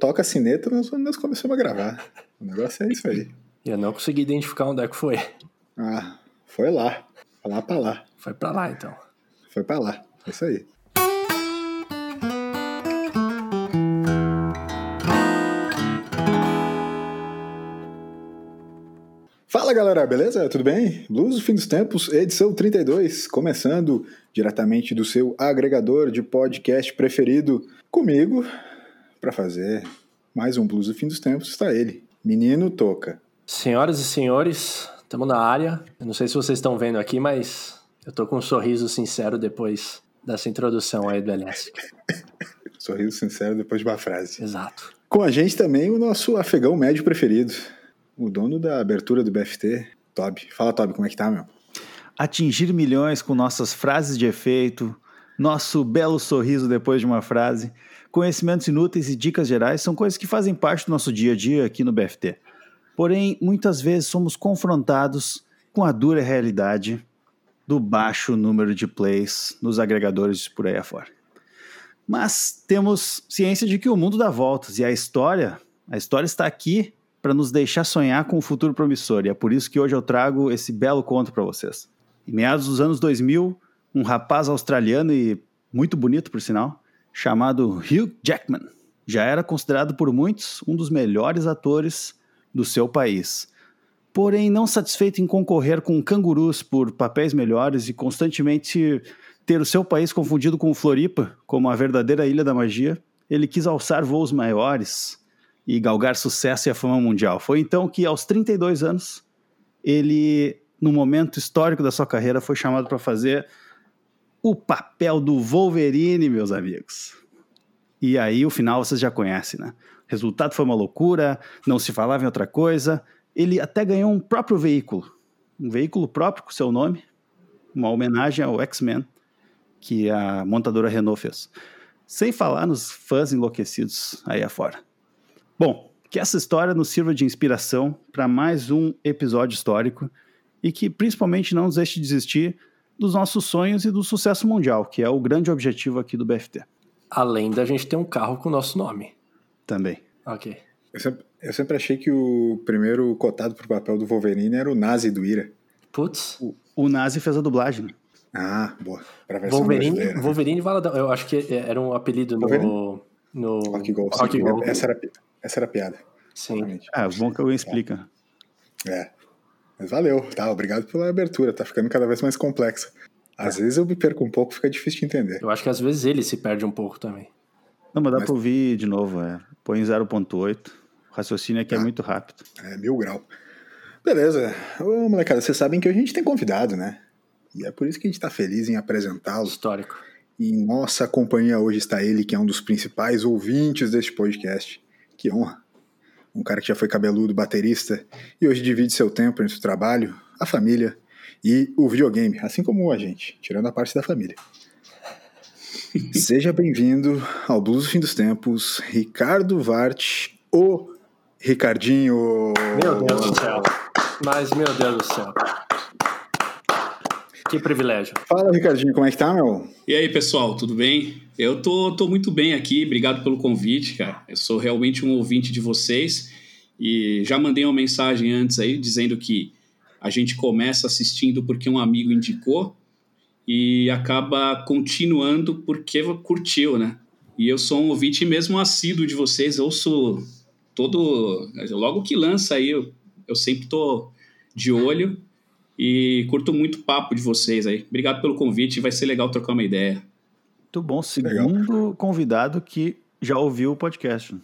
toca a sineta, nós, nós começamos a gravar. O negócio é isso aí. Eu não consegui identificar onde é que foi. Ah, foi lá. Foi lá pra lá. Foi pra lá, então. Foi pra lá. É isso aí. Fala galera, beleza? Tudo bem? Blues do Fim dos Tempos, edição 32, começando diretamente do seu agregador de podcast preferido comigo para fazer mais um Blues do Fim dos Tempos. Está ele, Menino Toca. Senhoras e senhores, estamos na área. Eu não sei se vocês estão vendo aqui, mas eu tô com um sorriso sincero depois dessa introdução aí do LS. sorriso sincero depois de uma frase. Exato. Com a gente também o nosso afegão médio preferido, o dono da abertura do BFT, Toby. Fala, Toby, como é que tá, meu? Atingir milhões com nossas frases de efeito, nosso belo sorriso depois de uma frase, conhecimentos inúteis e dicas gerais são coisas que fazem parte do nosso dia a dia aqui no BFT. Porém, muitas vezes somos confrontados com a dura realidade do baixo número de plays nos agregadores por aí afora. Mas temos ciência de que o mundo dá voltas e a história, a história está aqui para nos deixar sonhar com um futuro promissor. E é por isso que hoje eu trago esse belo conto para vocês. Em meados dos anos 2000, um rapaz australiano e muito bonito, por sinal, chamado Hugh Jackman, já era considerado por muitos um dos melhores atores do seu país. Porém, não satisfeito em concorrer com cangurus por papéis melhores e constantemente ter o seu país confundido com Floripa como a verdadeira ilha da magia, ele quis alçar voos maiores e galgar sucesso e a fama mundial. Foi então que, aos 32 anos, ele, no momento histórico da sua carreira, foi chamado para fazer o papel do Wolverine, meus amigos. E aí, o final vocês já conhecem, né? O resultado foi uma loucura, não se falava em outra coisa. Ele até ganhou um próprio veículo, um veículo próprio com seu nome, uma homenagem ao X-Men que a montadora Renault fez. Sem falar nos fãs enlouquecidos aí afora. Bom, que essa história nos sirva de inspiração para mais um episódio histórico e que principalmente não nos deixe de desistir dos nossos sonhos e do sucesso mundial, que é o grande objetivo aqui do BFT. Além da gente ter um carro com o nosso nome. Também. Ok. Eu sempre, eu sempre achei que o primeiro cotado pro papel do Wolverine era o Nazi do Ira. Putz. O, o Nazi fez a dublagem. Né? Ah, boa. Wolverine, brasileira. Wolverine Valadão. Eu acho que era um apelido no, Wolverine? no Rock Go. Rock Go. Essa, era, essa era a piada. Sim. Ah, bom que alguém explica. É. Mas valeu, tá? Obrigado pela abertura. Tá ficando cada vez mais complexa. Às vezes eu me perco um pouco, fica difícil de entender. Eu acho que às vezes ele se perde um pouco também. Não, mas dá Mas- pra ouvir de novo, é. Põe 0.8. O raciocínio aqui é Tá. muito rápido. É mil grau. Beleza. Ô, molecada, vocês sabem que hoje a gente tem convidado, né? E é por isso que a gente tá feliz em apresentá-los. Histórico. E em nossa companhia hoje está ele, que é um dos principais ouvintes deste podcast. Que honra. Um cara que já foi cabeludo, baterista, e hoje divide seu tempo entre o trabalho, a família e o videogame, assim como a gente, tirando a parte da família. Seja bem-vindo ao Blues do Fim dos Tempos, Ricardo Vart, o Ricardinho. Meu Deus do céu. Mas, meu Deus do céu. Que privilégio. Fala, Ricardinho, como é que tá, meu? E aí, pessoal, tudo bem? Eu tô, tô muito bem aqui, obrigado pelo convite, cara. Eu sou realmente um ouvinte de vocês e já mandei uma mensagem antes aí dizendo que a gente começa assistindo porque um amigo indicou e acaba continuando porque curtiu, né? E eu sou um ouvinte mesmo assíduo de vocês, eu ouço todo. Logo que lança aí, eu, eu sempre tô de olho e curto muito o papo de vocês aí. Obrigado pelo convite, vai ser legal trocar uma ideia. Muito bom. Legal. Segundo convidado que já ouviu o podcast.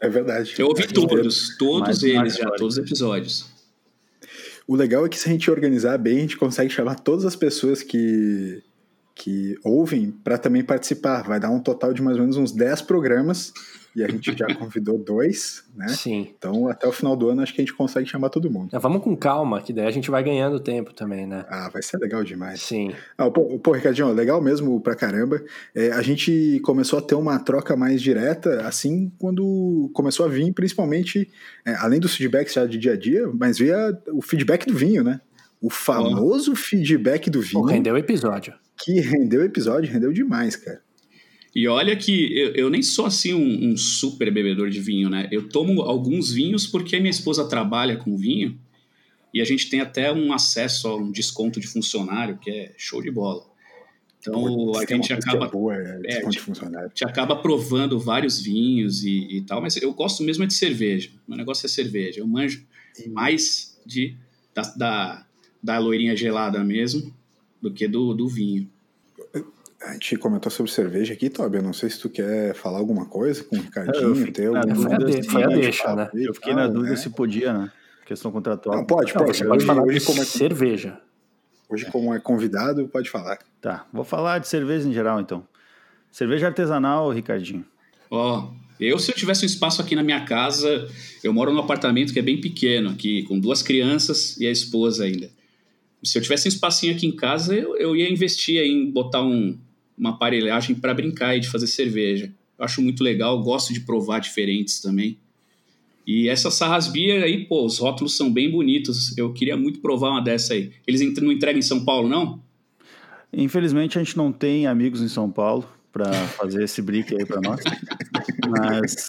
É verdade. Eu ouvi É todos, todos Mais eles já, história. todos os episódios. O legal é que se a gente organizar bem, a gente consegue chamar todas as pessoas que, que ouvem para também participar. Vai dar um total de mais ou menos uns 10 programas e a gente já convidou dois, né? Sim. Então até o final do ano acho que a gente consegue chamar todo mundo. Mas Vamos com calma, que daí a gente vai ganhando tempo também, né? Ah, vai ser legal demais. Sim. Ah, pô, pô, Ricardinho, legal mesmo pra caramba. É, a gente começou a ter uma troca mais direta, assim, quando começou a vir, principalmente, é, além dos feedbacks já de dia a dia, mas via o feedback do vinho, né? O famoso feedback do vinho, Pô, rendeu o episódio. que rendeu episódio, rendeu demais, cara. E olha que eu, eu nem sou assim um, um, super bebedor de vinho, né? Eu tomo alguns vinhos porque minha esposa trabalha com vinho e a gente tem até um acesso a um desconto de funcionário que é show de bola. Então a gente acaba, boa, é, é, gente, a gente acaba provando vários vinhos e, e, tal, mas eu gosto mesmo é de cerveja. Meu negócio é cerveja. Eu manjo mais de da, da, da loirinha gelada mesmo do que do, do vinho. A gente comentou sobre cerveja aqui, Tobi. Eu não sei se tu quer falar alguma coisa com o Ricardinho. Eu teu, foi, a de, foi a deixa, né? Eu fiquei na dúvida né? se podia, né? Questão contratual. Não, pode, pode. Não, você pode falar hoje, de como é, cerveja. Hoje, como é convidado, pode falar. Tá, vou falar de cerveja em geral, então. Cerveja artesanal, Ricardinho. Ó, oh, eu se eu tivesse um espaço aqui na minha casa, eu moro num apartamento que é bem pequeno, aqui, com duas crianças e a esposa ainda. Se eu tivesse um espacinho aqui em casa, eu, eu ia investir em botar um, uma aparelhagem para brincar e de fazer cerveja. Eu acho muito legal, gosto de provar diferentes também. E essa sarrasbia aí, pô, os rótulos são bem bonitos. Eu queria muito provar uma dessa aí. Eles não entregam em São Paulo, não? Infelizmente a gente não tem amigos em São Paulo para fazer esse brick aí para nós. Mas,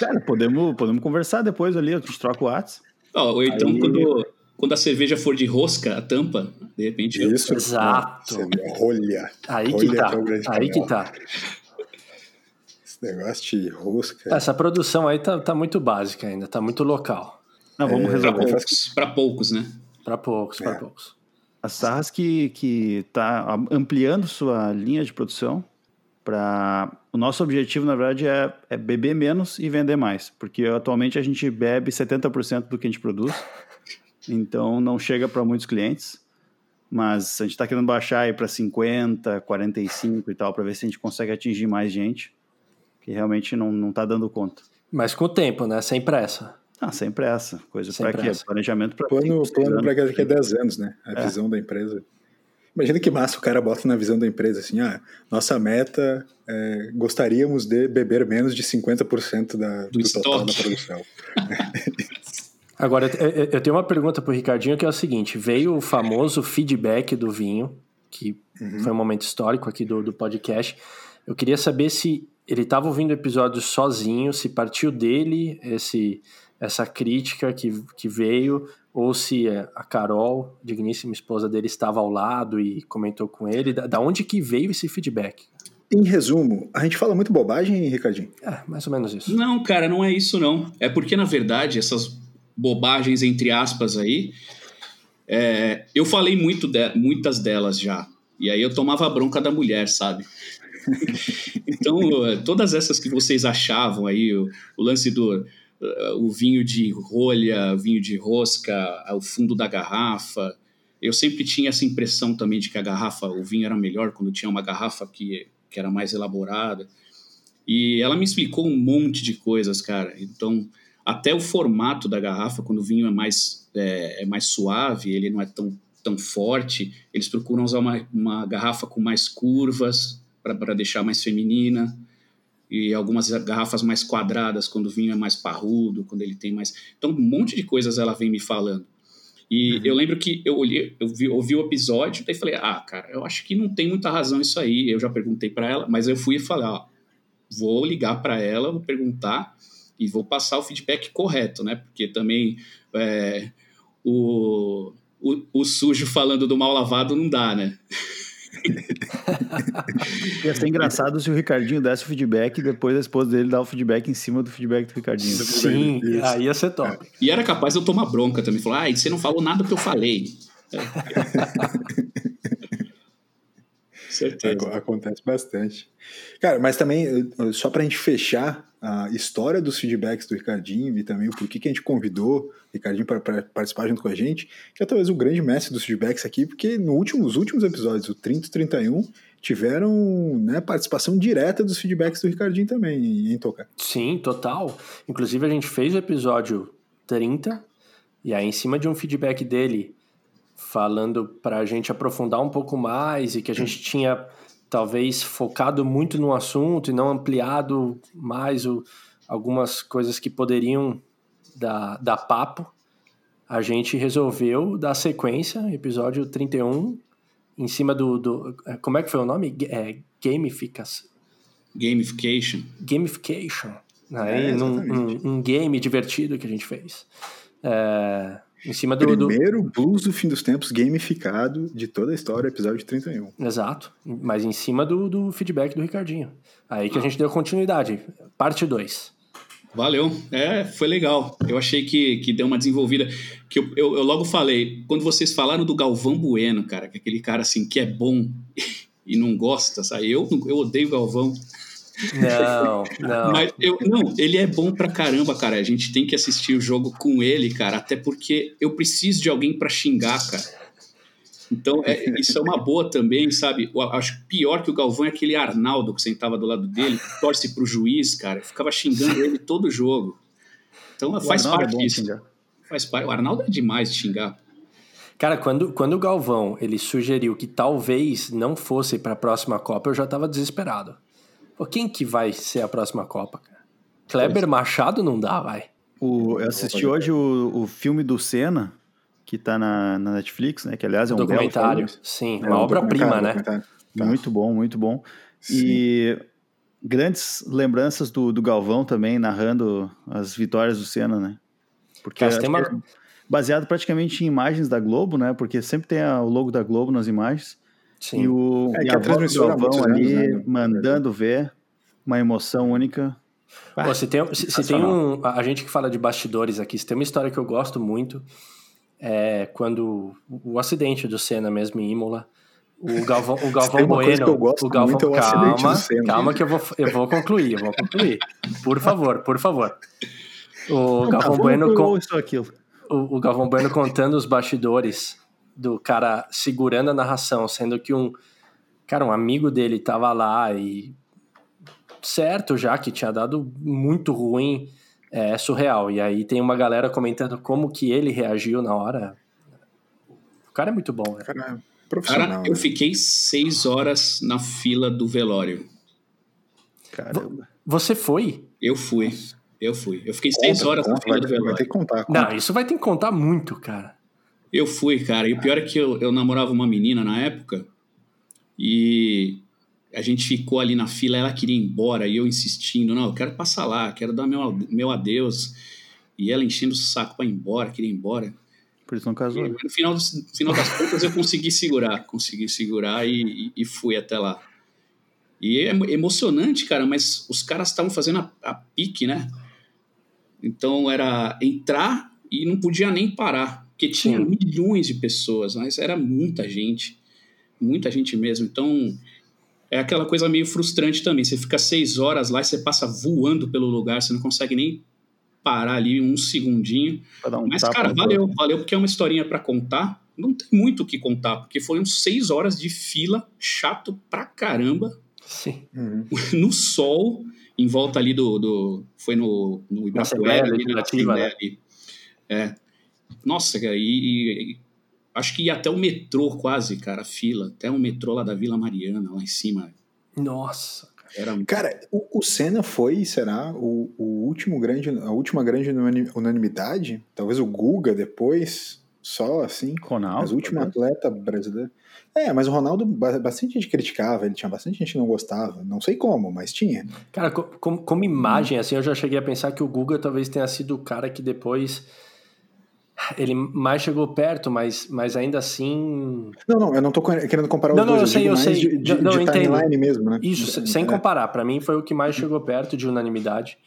cara, podemos, podemos conversar depois ali, a gente troca o WhatsApp. Ou então, aí... quando, quando a cerveja for de rosca, a tampa, de repente. Isso, eu... exato. Rolha. Aí rolha que tá. Que é aí que tá. Esse negócio de rosca. Essa produção aí tá, tá muito básica ainda, tá muito local. Não, vamos é, resolver. Para poucos, pra poucos, né? Para poucos, é. para poucos. A Sarras que está ampliando sua linha de produção para o nosso objetivo, na verdade, é, é, beber menos e vender mais, porque atualmente a gente bebe 70% do que a gente produz então não chega para muitos clientes. Mas a gente está querendo baixar aí para 50, 45 e tal, para ver se a gente consegue atingir mais gente, que realmente não, não tá dando conta. Mas com o tempo, né? Sem pressa. Ah, sem pressa. Coisa para quê? Planejamento para. Plano, plano para daqui a 10 anos, né? A é. visão da empresa. Imagina que massa o cara bota na visão da empresa assim: ah, nossa meta é, gostaríamos de beber menos de 50% da, do, do total da produção. Agora, eu tenho uma pergunta para o Ricardinho que é o seguinte: veio o famoso feedback do vinho, que uhum. foi um momento histórico aqui do, do podcast. Eu queria saber se ele estava ouvindo o episódio sozinho, se partiu dele esse, essa crítica que, que veio, ou se a Carol, digníssima esposa dele, estava ao lado e comentou com ele. Da, da onde que veio esse feedback? Em resumo, a gente fala muito bobagem, Ricardinho? É, mais ou menos isso. Não, cara, não é isso não. É porque, na verdade, essas bobagens entre aspas aí, é, eu falei muito de, muitas delas já. E aí eu tomava bronca da mulher, sabe? então, todas essas que vocês achavam aí, o, o lance do o vinho de rolha, vinho de rosca, o fundo da garrafa. Eu sempre tinha essa impressão também de que a garrafa, o vinho era melhor quando tinha uma garrafa que, que era mais elaborada. E ela me explicou um monte de coisas, cara. Então, até o formato da garrafa, quando o vinho é mais, é, é mais suave, ele não é tão, tão forte, eles procuram usar uma, uma garrafa com mais curvas para deixar mais feminina e algumas garrafas mais quadradas quando o vinho é mais parrudo, quando ele tem mais. Então, um monte de coisas ela vem me falando. E uhum. eu lembro que eu olhei, eu vi, ouvi o episódio, daí falei, ah, cara, eu acho que não tem muita razão isso aí. Eu já perguntei para ela, mas eu fui e falei, ó, vou ligar para ela, vou perguntar e vou passar o feedback correto, né? Porque também é, o, o, o, sujo falando do mal lavado não dá, né? Ia ser engraçado se o Ricardinho desse o feedback e depois a esposa dele dar o feedback em cima do feedback do Ricardinho. Sim, Isso. aí ia ser top. E era capaz de eu tomar bronca também. Falar, ah, você não falou nada do que eu falei. Certeza. Acontece bastante. Cara, mas também, só para a gente fechar a história dos feedbacks do Ricardinho e também o porquê que a gente convidou o Ricardinho para participar junto com a gente, que é talvez o grande mestre dos feedbacks aqui, porque no último, nos últimos episódios, o 30 e 31, tiveram né, participação direta dos feedbacks do Ricardinho também, em Tocar. Sim, total. Inclusive, a gente fez o episódio 30, e aí, em cima de um feedback dele, falando para a gente aprofundar um pouco mais e que a gente tinha talvez focado muito no assunto e não ampliado mais o, algumas coisas que poderiam dar, dar papo, a gente resolveu dar sequência, episódio 31, em cima do. do como é que foi o nome? É, gamificação. Gamification. Gamification. Aí, é, num, um, um, game divertido que a gente fez. É, em cima do. Primeiro do... blues do fim dos tempos gamificado de toda a história, episódio 31. Exato. Mas em cima do, do feedback do Ricardinho. Aí que a gente deu continuidade. Parte 2. Valeu. É, foi legal. Eu achei que, que deu uma desenvolvida. Que eu, eu, eu, logo falei, quando vocês falaram do Galvão Bueno, cara, que é aquele cara assim que é bom e não gosta, sabe? Eu, eu odeio o Galvão. Não, não. Mas eu, não, ele é bom pra caramba, cara. A gente tem que assistir o jogo com ele, cara, até porque eu preciso de alguém para xingar, cara. Então, é, isso é uma boa também, sabe? Eu acho pior que o Galvão é aquele Arnaldo que sentava do lado dele, que torce pro juiz, cara, ficava xingando ele todo jogo. Então, faz parte é disso. Xingar. Faz parte. O Arnaldo é demais de xingar. Cara, quando, quando o Galvão ele sugeriu que talvez não fosse para a próxima Copa, eu já tava desesperado. Pô, quem que vai ser a próxima Copa, cara? Kleber Machado não dá, vai. O, eu assisti hoje o, o filme do Senna, que tá na, na Netflix, né? Que aliás é um documentário. Sim, é uma um obra-prima, né? Tá. Muito bom, muito bom. Sim. E grandes lembranças do, do Galvão também, narrando as vitórias do Senna, né? Porque Cara, uma... é baseado praticamente em imagens da Globo, né? Porque sempre tem o logo da Globo nas imagens. Sim. E, o, é, e a, a do Galvão ali, anos, né? mandando ver, uma emoção única. Pô, se tem, se, se tem um, a gente que fala de bastidores aqui, se tem uma história que eu gosto muito, é quando o acidente do Senna mesmo em Imola, o Galvão, o Galvão Bueno, o Galvão, muito, é calma, calma que eu vou, eu vou concluir, eu vou concluir. Por favor, por favor. O Não, Galvão tá, Bueno com, o, o Galvão Bueno contando os bastidores do cara segurando a narração, sendo que um cara, um amigo dele tava lá e certo já que tinha dado muito ruim, é surreal. E aí tem uma galera comentando como que ele reagiu na hora. O cara é muito bom, né? Cara, Cara, eu né? fiquei seis horas na fila do velório. Caramba. Você foi? Eu fui. Eu fui. Eu fiquei conta, seis horas conta, na fila vai, do velório. Vai ter que contar. Conta. Não, isso vai ter que contar muito, cara. Eu fui, cara. E o pior é que eu, eu namorava uma menina na época e a gente ficou ali na fila, ela queria ir embora e eu insistindo, não, eu quero passar lá, quero dar meu, meu adeus. E ela enchendo o saco para ir embora, queria ir embora. Por isso não casou. E, no final, no final das contas eu consegui segurar, consegui segurar e, e, e, fui até lá. E é emocionante, cara, mas os caras estavam fazendo a, a pique, né? Então era entrar e não podia nem parar porque tinha Sim. milhões de pessoas, mas era muita gente, muita gente mesmo. Então é aquela coisa meio frustrante também. Você fica seis horas lá e você passa voando pelo lugar, você não consegue nem parar ali um segundinho. Um mas, cara, valeu, valeu, porque é uma historinha para contar. Não tem muito o que contar, porque foram seis horas de fila, chato pra caramba. Sim. Uhum. No sol, em volta ali do. do foi no, no Ibirapuera, ali na Assembleia, né? É. Nossa, cara, e, e, acho que ia até o metrô quase, cara, fila. Até o metrô lá da Vila Mariana, lá em cima. Nossa. Era... Cara, o, o Senna foi, será, o, o último grande, a última grande unanimidade? Talvez o Guga depois, só assim. Ronaldo. Mas o último atleta brasileiro. É, mas o Ronaldo, bastante gente criticava, ele tinha bastante gente que não gostava. Não sei como, mas tinha. Cara, como, como imagem, assim, eu já cheguei a pensar que o Guga talvez tenha sido o cara que depois ele mais chegou perto, mas, mas ainda assim. Não, não, eu não tô querendo comparar os não, dois. Não, eu, sei, eu sei. De, de, não, de timeline mesmo, né? Isso, é, sem comparar. Para mim foi o que mais chegou perto de unanimidade.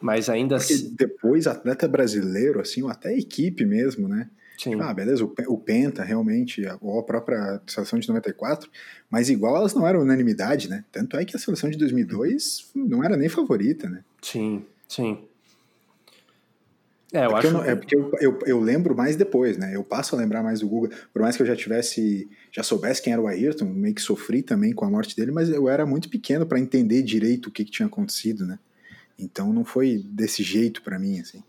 Mas ainda assim. Depois, atleta brasileiro, assim, ou até equipe mesmo, né? Sim. Ah, beleza, o, Penta, realmente, ou a própria seleção de 94, mas igual elas não eram unanimidade, né? Tanto é que a seleção de 2002 não era nem favorita, né? Sim, sim. É, eu é acho. Eu é porque eu, eu, eu, lembro mais depois, né? Eu passo a lembrar mais do Guga. Por mais que eu já tivesse, já soubesse quem era o Ayrton, meio que sofri também com a morte dele, mas eu era muito pequeno para entender direito o que, que, tinha acontecido, né? Então não foi desse jeito para mim, assim.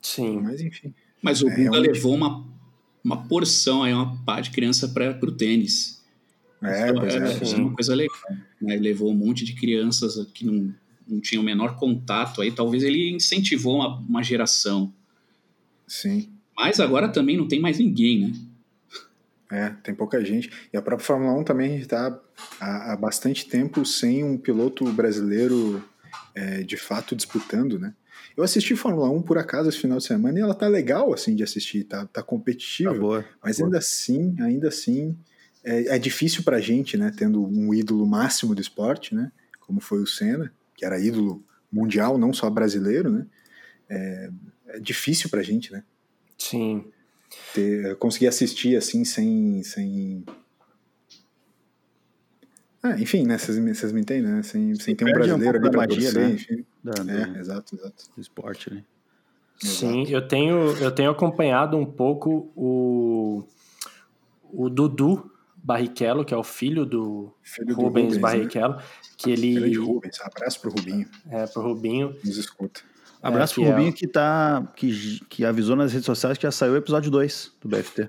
Sim. Mas enfim. Mas o é, Guga realmente... levou uma, uma porção aí, uma pá de criança para o tênis. É, pois é. é, é uma coisa legal. Né? Ele levou um monte de crianças que não não tinha o menor contato aí, talvez ele incentivou uma, uma geração. Sim. Mas agora também não tem mais ninguém, né? É, tem pouca gente. E a própria Fórmula 1 também está há, há bastante tempo sem um piloto brasileiro é, de fato disputando, né? Eu assisti Fórmula 1 por acaso esse final de semana e ela tá legal assim de assistir, tá, tá competitiva. Tá boa, mas boa. ainda assim, ainda assim, é, é difícil pra gente, né? Tendo um ídolo máximo do esporte, né? Como foi o Senna, que era ídolo mundial, não só brasileiro, né? É, é difícil pra gente, né? Sim. Ter, conseguir assistir assim sem, sem ah, enfim, né? Vocês me entendem, né? Sem, sem ter um brasileiro um ali pra magia, torcer, né? enfim. Da, é, exato, exato. Do esporte, né? Sim, eu tenho, eu tenho acompanhado um pouco o, o Dudu Barrichello, que é o filho do filho Rubens, Rubens né? Barrichello, né? que ele... Grande Rubens, abraço pro Rubinho. É, pro Rubinho. Nos escuta. Abraço é, pro Rubinho é... que, tá, que, que avisou nas redes sociais que já saiu o episódio 2 do BFT.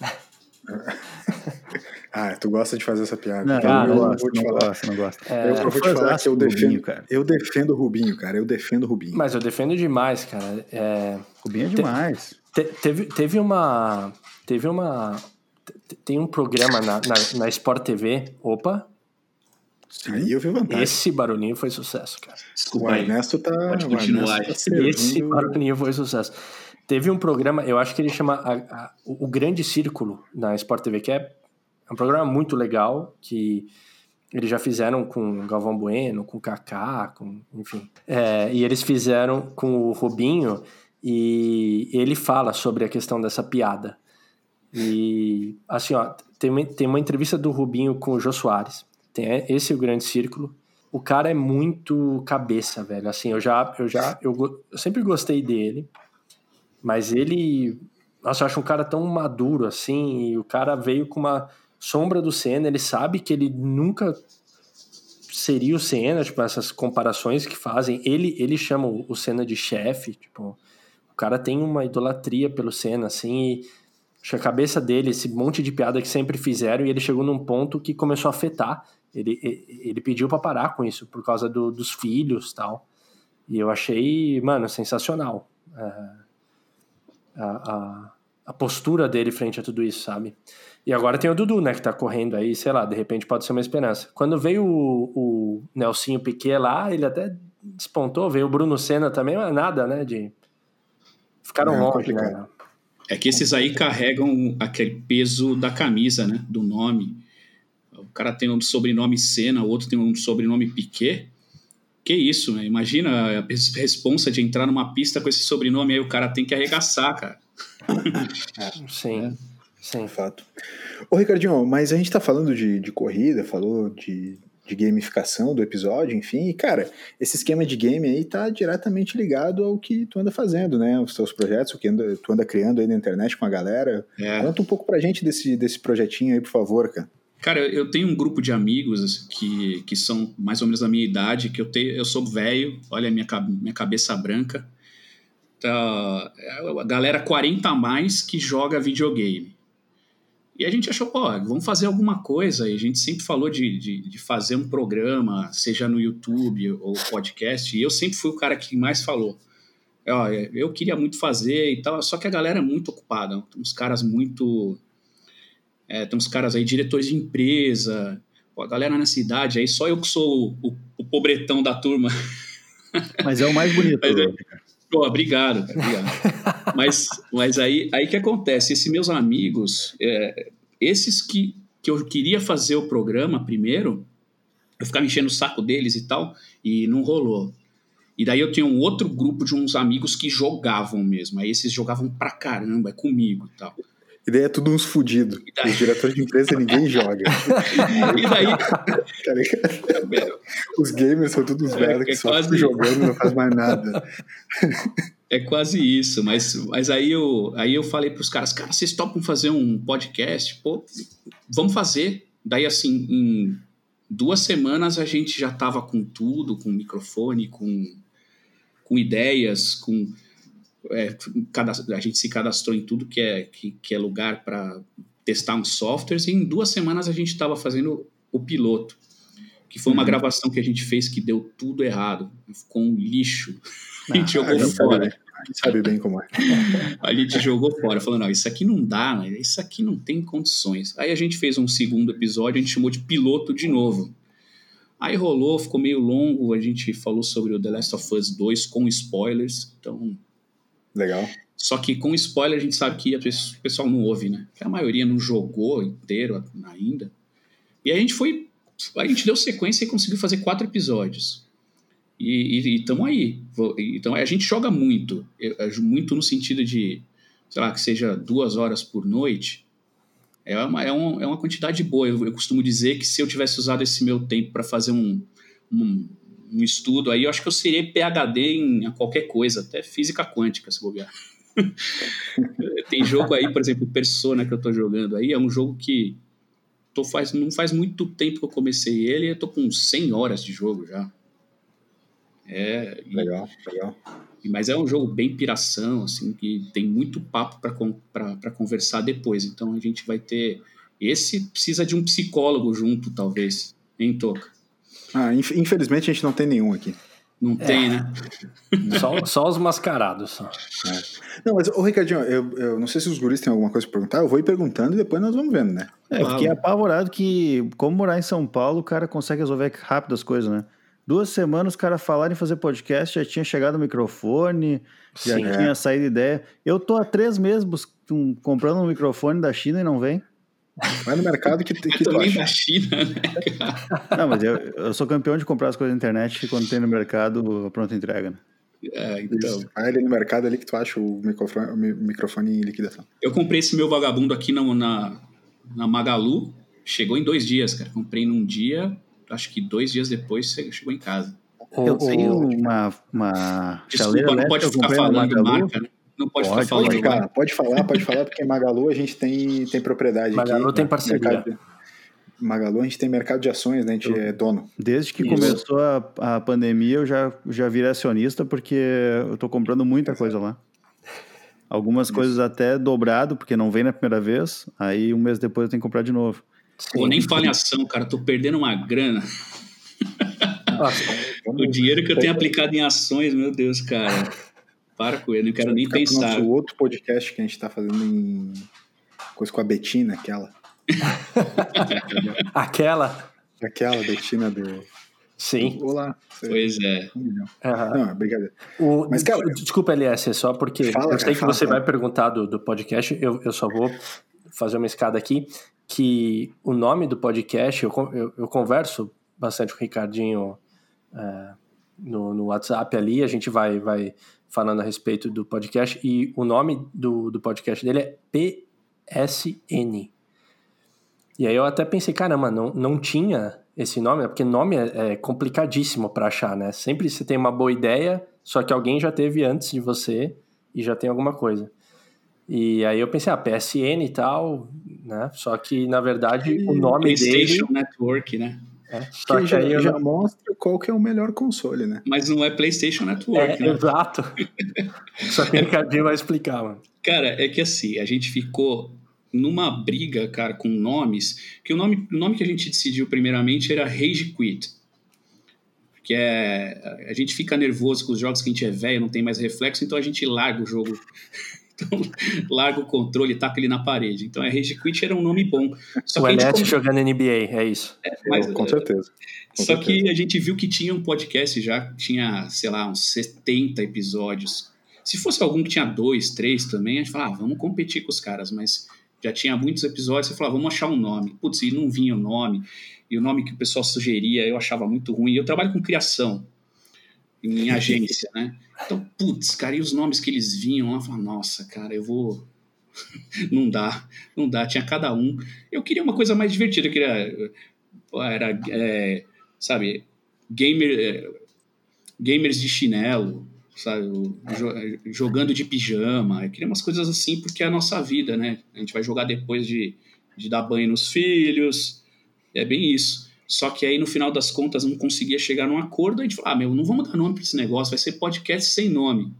Ah, tu gosta de fazer essa piada. Não, cara, eu, não, gosto, não gosto, não gosto. É, eu, eu vou te falar que eu defendo, Rubinho, cara. eu defendo o Rubinho, cara. Eu defendo o Rubinho. Mas eu defendo demais, cara. É... Rubinho é demais. Te, teve, teve uma. Teve uma. Tem um programa na, na, na Sport TV. Opa. Sim. Aí eu vi vantagem. Esse barulhinho foi sucesso, cara. Desculpa, o Ernesto tá. Pode continuar. Tá Esse barulhinho foi sucesso. Teve um programa, eu acho que ele chama a, a, o Grande Círculo na Sport TV, que é é um programa muito legal que eles já fizeram com Galvão Bueno, com Kaká, com, enfim. É, e eles fizeram com o Rubinho e ele fala sobre a questão dessa piada. E, assim, ó, tem uma, tem uma entrevista do Rubinho com o Jô Soares. Tem esse é o grande círculo. O cara é muito cabeça, velho. Assim, eu já, eu já, eu, eu sempre gostei dele, mas ele, nossa, eu acho um cara tão maduro assim. E o cara veio com uma sombra do Senna, ele sabe que ele nunca seria o Senna, tipo, essas comparações que fazem, ele, ele chama o Senna de chefe, tipo, o cara tem uma idolatria pelo Senna, assim, e acho que a cabeça dele, esse monte de piada que sempre fizeram, e ele chegou num ponto que começou a afetar, ele, ele pediu para parar com isso, por causa do, dos filhos tal, e eu achei, mano, sensacional a, é, a, a, a postura dele frente a tudo isso, sabe? E agora tem o Dudu, né, que tá correndo aí, sei lá, de repente pode ser uma esperança. Quando veio o, o Nelsinho Piquet lá, ele até despontou, veio o Bruno Senna também, mas nada, né, de... Ficaram é, longe, né? É que esses aí carregam aquele peso da camisa, né, do nome. O cara tem um sobrenome Senna, o outro tem um sobrenome Piquet. Que isso, né? Imagina a responsa de entrar numa pista com esse sobrenome aí, o cara tem que arregaçar, cara. Sim. É. Sim. Fato. Ô, Ricardinho, mas a gente tá falando de, de corrida, falou de, de gamificação do episódio, enfim, e cara, esse esquema de game aí tá diretamente ligado ao que tu anda fazendo, né? Os teus projetos, o que anda, tu anda criando aí na internet com a galera. É. Conta um pouco pra gente desse, desse projetinho aí, por favor, cara. Cara, eu tenho um grupo de amigos que, que são mais ou menos da minha idade, que eu tenho, eu sou velho, olha a minha, minha cabeça branca. Tá, a galera 40 a mais que joga videogame. E a gente achou, pô, vamos fazer alguma coisa. E a gente sempre falou de, de, de, fazer um programa, seja no YouTube ou podcast. E eu sempre fui o cara que mais falou. Ó, eu queria muito fazer e tal, só que a galera é muito ocupada. Tem uns caras muito. É, tem uns caras aí, diretores de empresa, pô, a galera na cidade, aí só eu que sou o, o pobretão da turma. Mas é o mais bonito. Mas, é, Pô, obrigado, cara, obrigado. mas, mas aí, aí que acontece? Esses meus amigos, é, esses que, que eu queria fazer o programa primeiro, eu ficava enchendo o saco deles e tal, e não rolou. E daí eu tinha um outro grupo de uns amigos que jogavam mesmo. Aí esses jogavam pra caramba, é comigo e tal. E daí é tudo uns fudidos. Daí... Os diretores de empresa ninguém joga. e daí. tá Os gamers são todos é, velhos que é só quase... jogando não faz mais nada. É quase isso, mas, mas aí, eu, aí eu falei pros caras, cara, vocês topam fazer um podcast? Pô, vamos fazer. Daí, assim, em duas semanas a gente já tava com tudo, com microfone, com, com ideias, com é, a gente se cadastrou em tudo que é, que, que é lugar para testar uns softwares e em duas semanas a gente estava fazendo o piloto, que foi uma uhum. gravação que a gente fez que deu tudo errado, ficou um lixo, a gente ah, jogou fora. A gente sabe bem como é. a gente jogou fora, falando, não, isso aqui não dá, isso aqui não tem condições. Aí a gente fez um segundo episódio, a gente chamou de piloto de novo. Aí rolou, ficou meio longo, a gente falou sobre o The Last of Us 2 com spoilers, então... Legal. Só que com spoiler a gente sabe que o pessoal não ouve, né? Que a maioria não jogou inteiro ainda. E a gente foi. A gente deu sequência e conseguiu fazer quatro episódios. E estamos aí. Então a gente joga muito. Muito no sentido de, sei lá, que seja duas horas por noite. É uma, é uma, é uma quantidade boa. Eu, eu costumo dizer que se eu tivesse usado esse meu tempo para fazer um, um, um, estudo aí, eu acho que eu seria PHD em qualquer coisa, até física quântica, se bobear. Tem jogo aí, por exemplo, Persona que eu tô jogando aí, é um jogo que tô faz, não faz muito tempo que eu comecei ele, eu tô com 100 horas de jogo já. É, legal, e, legal. Mas é um jogo bem piração, assim, que tem muito papo para conversar depois. Então a gente vai ter. Esse precisa de um psicólogo junto, talvez, em Toca. Ah, infelizmente a gente não tem nenhum aqui. Não é. tem, né? Só, só os mascarados. Só. É. Não, mas, ô Ricardinho, eu, eu não sei se os guris têm alguma coisa para perguntar, eu vou ir perguntando e depois nós vamos vendo, né? É, eu fiquei apavorado que, como morar em São Paulo, o cara consegue resolver rápido as coisas, né? Duas semanas os caras falaram em fazer podcast, já tinha chegado o microfone, já Sim, tinha é. saído ideia. Eu tô há três meses comprando um microfone da China e não vem. Vai no mercado que, que tu acha. da China, né, Não, mas eu, eu sou campeão de comprar as coisas na internet e quando tem no mercado, a pronta entrega, né? É, então. Vai ali no mercado ali que tu acha o microfone, o microfone em liquidação. Eu comprei esse meu vagabundo aqui na, na, na Magalu, chegou em dois dias, cara. Comprei num dia, acho que dois dias depois chegou em casa. Eu tenho uma, uma Desculpa, não pode ficar falando marca, né? Não pode, pode ficar falando. Pode, ficar, pode falar, pode falar, porque em Magalu a gente tem, tem propriedade Magalu aqui, tem parceria. Mercado, Magalu a gente tem mercado de ações, né? A gente é dono. Desde que Isso. começou a, a pandemia eu já, já virei acionista porque eu tô comprando muita coisa lá. Algumas Isso. coisas até dobrado, porque não vem na primeira vez, aí um mês depois eu tenho que comprar de novo. Pô, nem fale em ação, cara, tô perdendo uma grana. Nossa, o dinheiro que eu tenho aplicado em ações, meu Deus, cara. Para com ele, não quero nem pensar. Nosso outro podcast que a gente está fazendo em coisa com a Betina, aquela. aquela? Aquela Betina do. Sim. Olá. Pois é. Uhum. Não, brincadeira. O, Mas, cara, desculpa, LS, é só porque fala, eu sei que fala, você fala. vai perguntar do, do podcast, eu, eu só vou fazer uma escada aqui, que o nome do podcast, eu, eu, eu converso bastante com o Ricardinho é, no, no WhatsApp ali, a gente vai, vai falando a respeito do podcast e o nome do, do podcast dele é PSN. E aí eu até pensei, caramba, não, não tinha esse nome, porque nome é, é complicadíssimo para achar, né? Sempre você tem uma boa ideia, só que alguém já teve antes de você e já tem alguma coisa. E aí eu pensei, ah, PSN e tal, né? Só que, na verdade, o nome PlayStation dele... Network, né? É, só que, que já, eu... já mostra qual que é o melhor console, né? Mas não é PlayStation Network, é, né? Exato. só que o Ricardinho vai explicar, mano. Cara, é que assim, a gente ficou numa briga, cara, com nomes, que o nome, o nome que a gente decidiu primeiramente era Rage Quit. Que é. A gente fica nervoso com os jogos que a gente é velho, não tem mais reflexo, então a gente larga o jogo então, larga o controle e taca ele na parede. Então, é Rage Quit era um nome bom. Só o LS jogando NBA, é isso. É, mas, com certeza. Com só certeza. que a gente viu que tinha um podcast já, tinha, sei lá, uns 70 episódios. Se fosse algum que tinha dois, três também, a gente falava, ah, vamos competir com os caras, mas já tinha muitos episódios, você falava, vamos achar um nome. Putz, e não vinha o nome. E o nome que o pessoal sugeria eu achava muito ruim. Eu trabalho com criação em agência, né? Então, putz, cara, e os nomes que eles vinham lá, falava, nossa, cara, eu vou. não dá, não dá, tinha cada um. Eu queria uma coisa mais divertida, eu queria. Era, é, sabe, gamer, é, gamers de chinelo, sabe, jogando de pijama. Eu queria umas coisas assim, porque é a nossa vida, né? A gente vai jogar depois de, de dar banho nos filhos, é bem isso. Só que aí, no final das contas, não conseguia chegar num acordo. A gente falou: ah, meu, não vamos dar nome para esse negócio, vai ser podcast sem nome.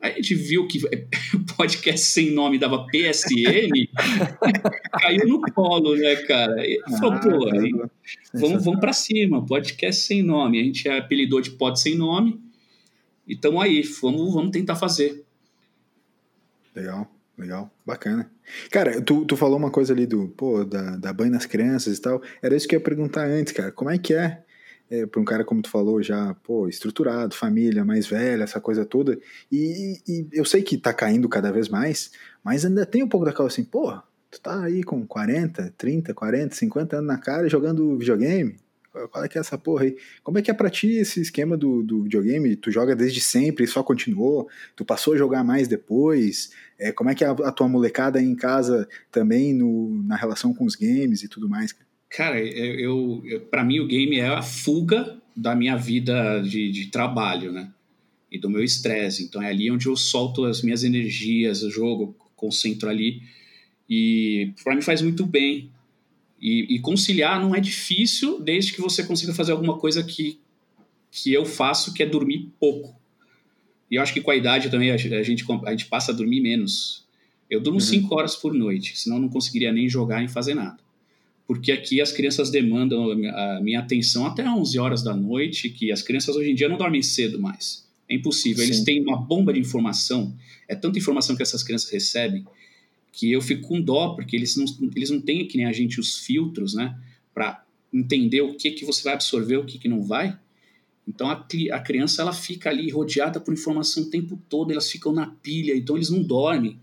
Aí a gente viu que podcast sem nome dava PSN, caiu no colo, né, cara? E falou, ah, pô, aí, vamos, vamos para cima, podcast sem nome. A gente apelidou de pod sem nome Então aí, vamos, vamos tentar fazer. Legal, legal, bacana. Cara, tu, tu falou uma coisa ali do, pô, da, da banho nas crianças e tal. Era isso que eu ia perguntar antes, cara. Como é que é, é para um cara, como tu falou, já, pô, estruturado, família mais velha, essa coisa toda. E, e eu sei que tá caindo cada vez mais, mas ainda tem um pouco daquela assim, pô, tu tá aí com 40, 30, 40, 50 anos na cara jogando videogame? Qual é que é essa porra aí? Como é que é pra ti esse esquema do, do videogame? Tu joga desde sempre e só continuou? Tu passou a jogar mais depois? É, como é que é a, a tua molecada em casa também no, na relação com os games e tudo mais? Cara, eu, eu para mim o game é a fuga da minha vida de, de trabalho, né? E do meu estresse. Então é ali onde eu solto as minhas energias, o jogo, concentro ali. E para mim faz muito bem. E, e, conciliar não é difícil desde que você consiga fazer alguma coisa que, que eu faço, que é dormir pouco. E eu acho que com a idade também a gente, a gente passa a dormir menos. Eu durmo 5 uhum. horas por noite, senão eu não conseguiria nem jogar nem fazer nada. Porque aqui as crianças demandam a minha atenção até 11 horas da noite, que as crianças hoje em dia não dormem cedo mais. É impossível. Sim. Eles têm uma bomba de informação, é tanta informação que essas crianças recebem, que eu fico com dó, porque eles não, eles não têm, que nem a gente, os filtros, né? Para entender o que, que você vai absorver, o que, que não vai. Então a, a criança ela fica ali rodeada por informação o tempo todo, elas ficam na pilha, então eles não dormem.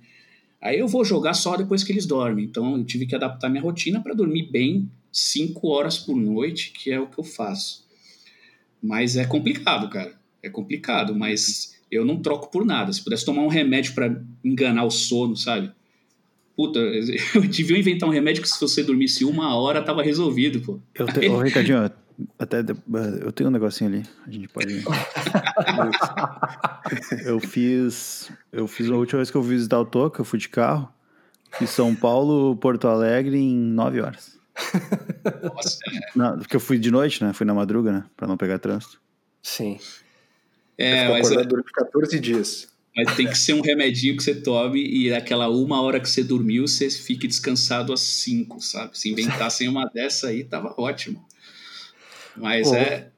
Aí eu vou jogar só depois que eles dormem. Então eu tive que adaptar minha rotina para dormir bem, cinco horas por noite, que é o que eu faço. Mas é complicado, cara. É complicado, mas eu não troco por nada. Se pudesse tomar um remédio para enganar o sono, sabe? Puta, eu devia inventar um remédio que se você dormisse uma hora tava resolvido, pô. Eu te, ô, Ricardinho, até eu tenho um negocinho ali. A gente pode. eu fiz. Eu fiz a última vez que eu fui visitar o Toca, eu fui de carro. De São Paulo, Porto Alegre em nove horas. Nossa. Não, porque eu fui de noite, né? Fui na madruga, né? Pra não pegar trânsito. Sim. É, mas. É... Durante 14 dias. Mas tem que ser um remedinho que você tome e aquela uma hora que você dormiu, você fique descansado às cinco, sabe? Se inventassem uma dessa aí, tava ótimo. Mas ô, é.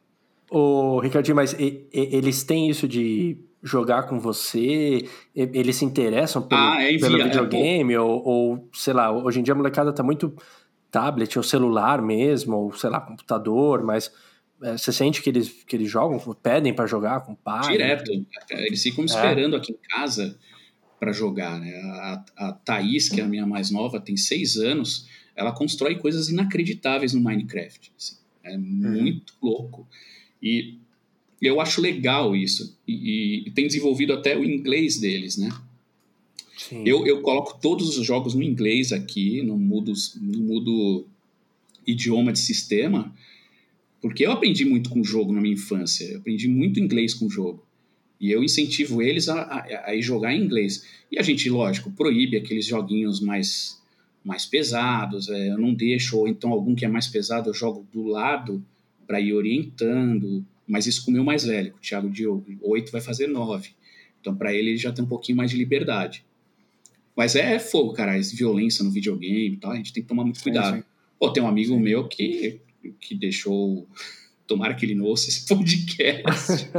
Ô, Ricardinho, mas e, e, eles têm isso de jogar com você? Eles se interessam pelo, ah, é, pelo é, videogame? É, ou, ou, sei lá, hoje em dia a molecada tá muito tablet ou celular mesmo, ou sei lá, computador, mas você sente que eles, que eles jogam, pedem para jogar com o pai? Direto. Eles ficam é. esperando aqui em casa para jogar. Né? A, a Thaís, que é a minha mais nova, tem seis anos, ela constrói coisas inacreditáveis no Minecraft. Assim. É uhum. muito uhum. louco. E eu acho legal isso. E, e, tem desenvolvido até o inglês deles, né? Eu, eu coloco todos os jogos no inglês aqui, não mudo, não mudo idioma de sistema, porque eu aprendi muito com o jogo na minha infância, eu aprendi muito inglês com o jogo. E eu incentivo eles a, a, a ir jogar em inglês. E a gente, lógico, proíbe aqueles joguinhos mais, mais pesados, é, eu não deixo, ou então algum que é mais pesado eu jogo do lado para ir orientando. Mas isso com o meu mais velho, o Thiago Diogo, oito vai fazer nove. Então para ele ele já tem um pouquinho mais de liberdade. Mas é fogo, cara, violência no videogame e tal, a gente tem que tomar muito cuidado. Sim, sim. Pô, tem um amigo sim. meu que que deixou. Tomara que ele não ouça esse podcast,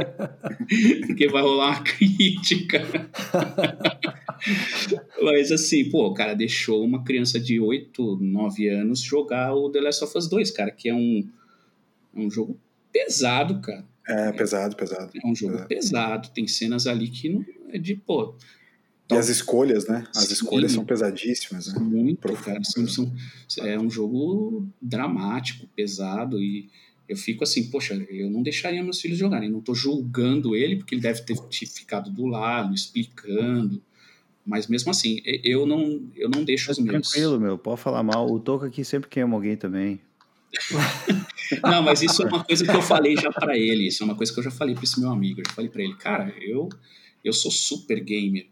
porque vai rolar uma crítica. Mas assim, pô, o cara deixou uma criança de 8, 9 anos jogar o The Last of Us 2, cara, que é um, é um jogo pesado, cara. É, pesado, pesado. É um jogo pesado. pesado. Tem cenas ali que não é de, pô, e as escolhas, né? As Sim, escolhas são pesadíssimas, né? Muito, cara. São, são, é um jogo dramático, pesado e eu fico assim, poxa, eu não deixaria meus filhos jogarem. Não estou julgando ele porque ele deve ter ficado do lado, explicando. Mas mesmo assim, eu não, eu não deixo os meus. Tranquilo, meu. Pode falar mal. O Toca aqui sempre queima alguém também. não, mas isso é uma coisa que eu falei já para ele. Isso é uma coisa que eu já falei para esse meu amigo. Eu já falei para ele, cara, eu eu sou super gamer.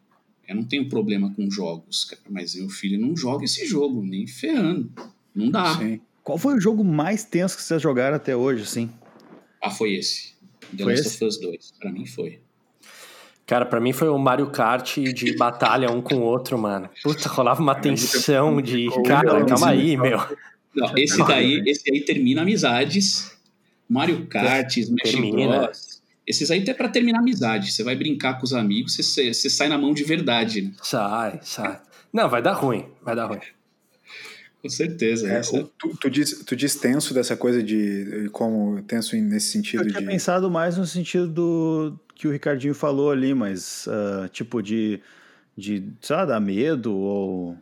Eu não tenho problema com jogos, cara, mas meu filho não joga esse jogo, nem ferrando. Não dá. Sim. Qual foi o jogo mais tenso que vocês jogaram até hoje, assim? Ah, foi esse. The foi Last esse? of Us 2. Pra mim foi. Cara, pra mim foi o Mario Kart de batalha um com o outro, mano. Puta, rolava uma tensão de. Cara, calma aí, meu. Não, esse daí, esse aí termina amizades. Mario Kart, Smash Bros. Esses aí até para terminar a amizade. Você vai brincar com os amigos, você, você sai na mão de verdade. Né? Sai, sai. Não, vai dar ruim, vai dar ruim. Com certeza. É, tu, tu, diz, tu diz tenso dessa coisa de como tenso nesse sentido Eu tinha de... pensado mais no sentido do que o Ricardinho falou ali, mas uh, tipo de, de, sei lá, dar medo ou...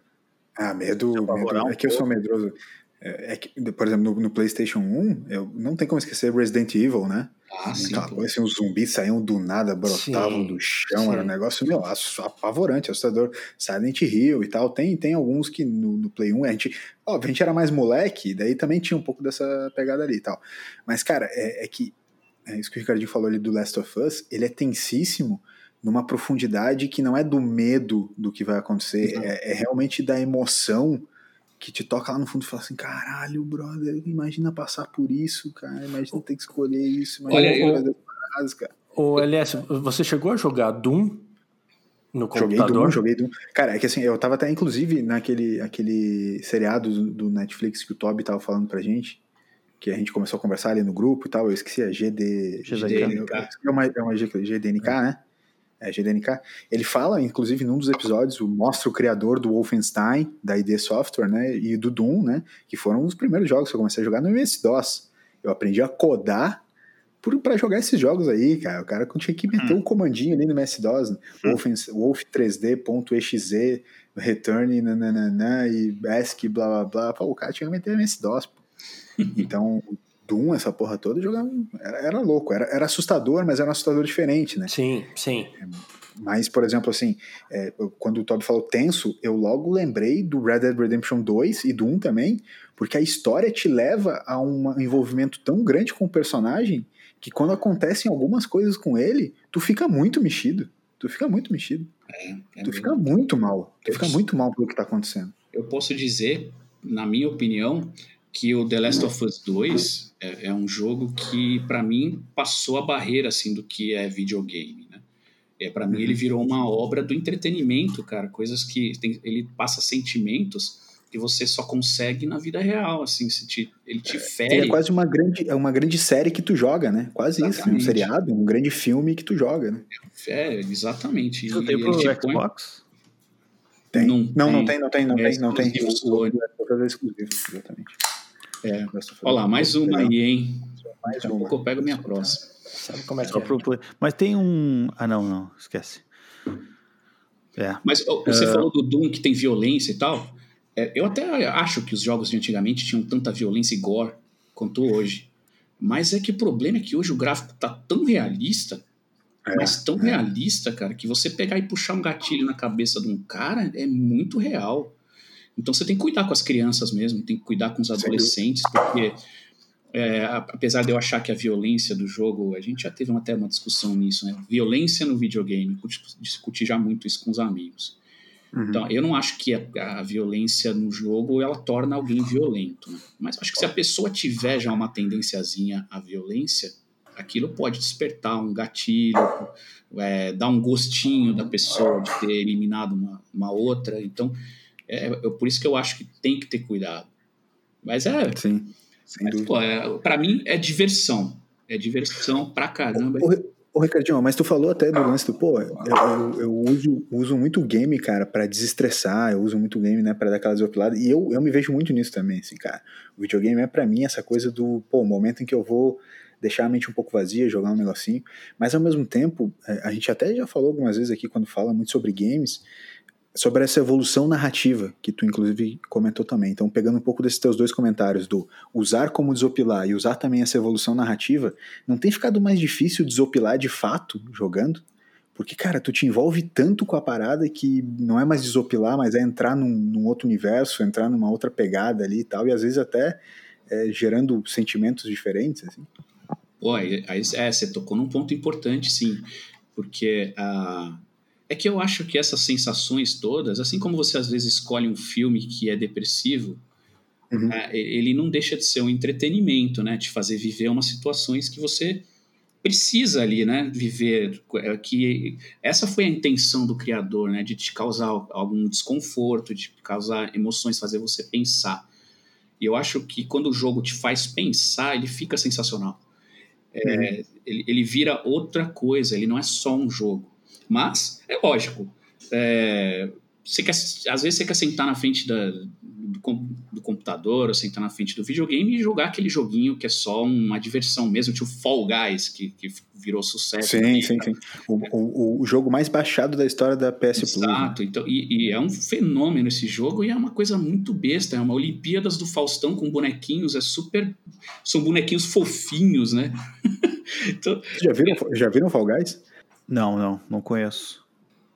Ah, medo, medo um é que eu sou medroso. É, é que, por exemplo, no, no, PlayStation 1, eu não tem como esquecer Resident Evil, né? Ah, sim. Assim, os zumbis saíam do nada, brotavam sim, do chão, sim. era um negócio, meu, apavorante, assustador. Silent Hill e tal. Tem, tem alguns que no, no Play 1 a gente. Óbvio, a gente era mais moleque, daí também tinha um pouco dessa pegada ali e tal. Mas, cara, é, é que. É isso que o Ricardinho falou ali do Last of Us, ele é tensíssimo numa profundidade que não é do medo do que vai acontecer, é, é realmente da emoção que te toca lá no fundo e fala assim, caralho, brother, imagina passar por isso, cara, imagina ter que escolher isso, imagina Olha, eu... paradas, cara. Ô, LS, você chegou a jogar Doom no joguei computador? Doom, joguei Doom. Cara, é que assim, eu tava até, inclusive, naquele aquele seriado do Netflix que o Toby tava falando pra gente, que a gente começou a conversar ali no grupo e tal, eu esqueci, a GD... GDNK. É uma, é uma GDNK, é. né? É, GDNK, ele fala, inclusive, num dos episódios, mostra o criador do Wolfenstein, da ID Software, né, e do Doom, né, que foram os primeiros jogos que eu comecei a jogar no MS-DOS. Eu aprendi a codar para jogar esses jogos aí, cara. O cara tinha que meter hum. um comandinho ali no MS-DOS, né? hum. Wolf, Wolf 3D.exe, return, nananana, e ASCII, blá, blá, blá. Pô, o cara tinha que meter MS-DOS, Então, Doom, essa porra toda, jogava. Era, era louco, era, era assustador, mas era um assustador diferente, né? Sim, sim. Mas, por exemplo, assim, é, quando o Toby falou tenso, eu logo lembrei do Red Dead Redemption 2 e do 1 também, porque a história te leva a um envolvimento tão grande com o personagem que quando acontecem algumas coisas com ele, tu fica muito mexido. Tu fica muito mexido. É, é tu fica muito mal. Tu fica muito mal pelo que tá acontecendo. Eu posso dizer, na minha opinião, que o The Last of Us 2 é, é um jogo que, para mim, passou a barreira assim do que é videogame, né? É, para mim, ele uhum. virou uma obra do entretenimento, cara. Coisas que tem, ele passa sentimentos que você só consegue na vida real, assim, se te, ele te fere. É quase uma grande, é uma grande série que tu joga, né? Quase exatamente. isso, um seriado, um grande filme que tu joga, né? É, exatamente. Você tem pro Xbox? Tem. Não, não, não tem, não tem, não é tem, não tem. O, o, o, é exclusivo, exatamente. É. Olha lá, mais uma aí, hein? Mais Daqui a pouco eu pego minha próxima. Sabe como é que é? Pro... Mas tem um. Ah, não, não, esquece. É. Mas você uh... falou do Doom que tem violência e tal. É, eu até acho que os jogos de antigamente tinham tanta violência e gore quanto hoje. Mas é que o problema é que hoje o gráfico tá tão realista, é, mas tão é. realista, cara, que você pegar e puxar um gatilho na cabeça de um cara é muito real. Então você tem que cuidar com as crianças mesmo, tem que cuidar com os adolescentes, porque é, apesar de eu achar que a violência do jogo, a gente já teve até uma discussão nisso, né? Violência no videogame, discuti já muito isso com os amigos. Uhum. Então, eu não acho que a, a, violência no jogo ela torna alguém violento, né? mas acho que se a pessoa tiver já uma tendênciazinha à violência, aquilo pode despertar um gatilho, é, dar um gostinho da pessoa de ter eliminado uma, uma outra. Então, é, é, por isso que eu acho que tem que ter cuidado. Mas é. Sim, mas, Pô, é, pra mim é diversão. É diversão pra caramba. Ô, Ricardinho, mas tu falou até do lance do, pô, eu, eu, eu uso, uso muito game, cara, para desestressar, eu uso muito game, né, pra dar aquela desopilada, e eu, eu me vejo muito nisso também, assim, cara. O videogame é para mim essa coisa do, pô, momento em que eu vou deixar a mente um pouco vazia, jogar um negocinho, mas ao mesmo tempo, é, a gente até já falou algumas vezes aqui quando fala muito sobre games, sobre essa evolução narrativa, que tu inclusive comentou também. Então, pegando um pouco desses teus dois comentários, do usar como desopilar e usar também essa evolução narrativa, não tem ficado mais difícil desopilar de fato jogando? Porque, cara, tu te envolve tanto com a parada que não é mais desopilar, mas é entrar num, num outro universo, entrar numa outra pegada ali e tal, e às vezes até é, gerando sentimentos diferentes, assim. Pô, aí, é, você tocou num ponto importante, sim, porque a. Uh é que eu acho que essas sensações todas, assim como você às vezes escolhe um filme que é depressivo, uhum. é, ele não deixa de ser um entretenimento, né? Te fazer viver umas situações que você precisa ali, né? Viver. É, que essa foi a intenção do criador, né? De te causar algum desconforto, de causar emoções, fazer você pensar. E eu acho que quando o jogo te faz pensar, ele fica sensacional. É, uhum. ele, ele vira outra coisa, ele não é só um jogo. Mas, é lógico, é, você quer, às vezes você quer sentar na frente da, do, do, computador ou sentar na frente do videogame e jogar aquele joguinho que é só uma diversão mesmo, tipo Fall Guys, que, que virou sucesso. Sim, também, sim, sim. O, o, o, jogo mais baixado da história da PS Exato, Plus. Exato, né? então, e, e, é um fenômeno esse jogo e é uma coisa muito besta, é uma Olimpíadas do Faustão com bonequinhos, é super... São bonequinhos fofinhos, né? então, já, viram, já viram Fall Guys? Não, não, não conheço.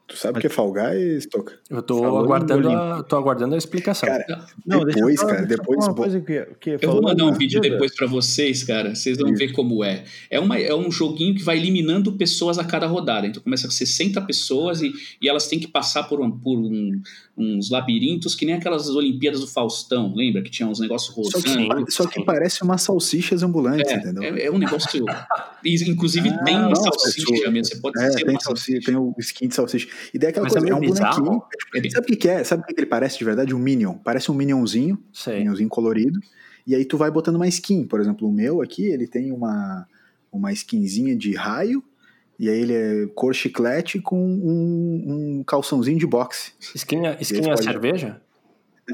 Tu sabe o que é Fall Guys, Toca? Eu tô aguardando, a, tô aguardando a explicação. Cara, não, depois, cara, depois... Que, que eu vou mandar um vídeo depois para vocês, cara, vocês vão Isso. ver como é. É, uma, é um joguinho que vai eliminando pessoas a cada rodada. Então começa com 60 pessoas e, e elas têm que passar por, um, por um, uns labirintos que nem aquelas Olimpíadas do Faustão, lembra? Que tinha uns negócios rosando. Só que, só que parece umas salsichas ambulantes, é, entendeu? É, é, um negócio... Inclusive ah, tem uma salsicha mesmo, você pode é, tem salsicha, salsicha, tem o skin de salsicha. E daí aquela Mas coisa, é, é um bizarro. bonequinho. É sabe o que, é? Sabe o que ele parece de verdade? Um Minion. Parece um Minionzinho, Sei. Minionzinho colorido. E aí tu vai botando uma skin. Por exemplo, o meu aqui, ele tem uma, uma skinzinha de raio. E aí ele é cor chiclete com um, um calçãozinho de boxe. Skin, é, skin é pode... cerveja?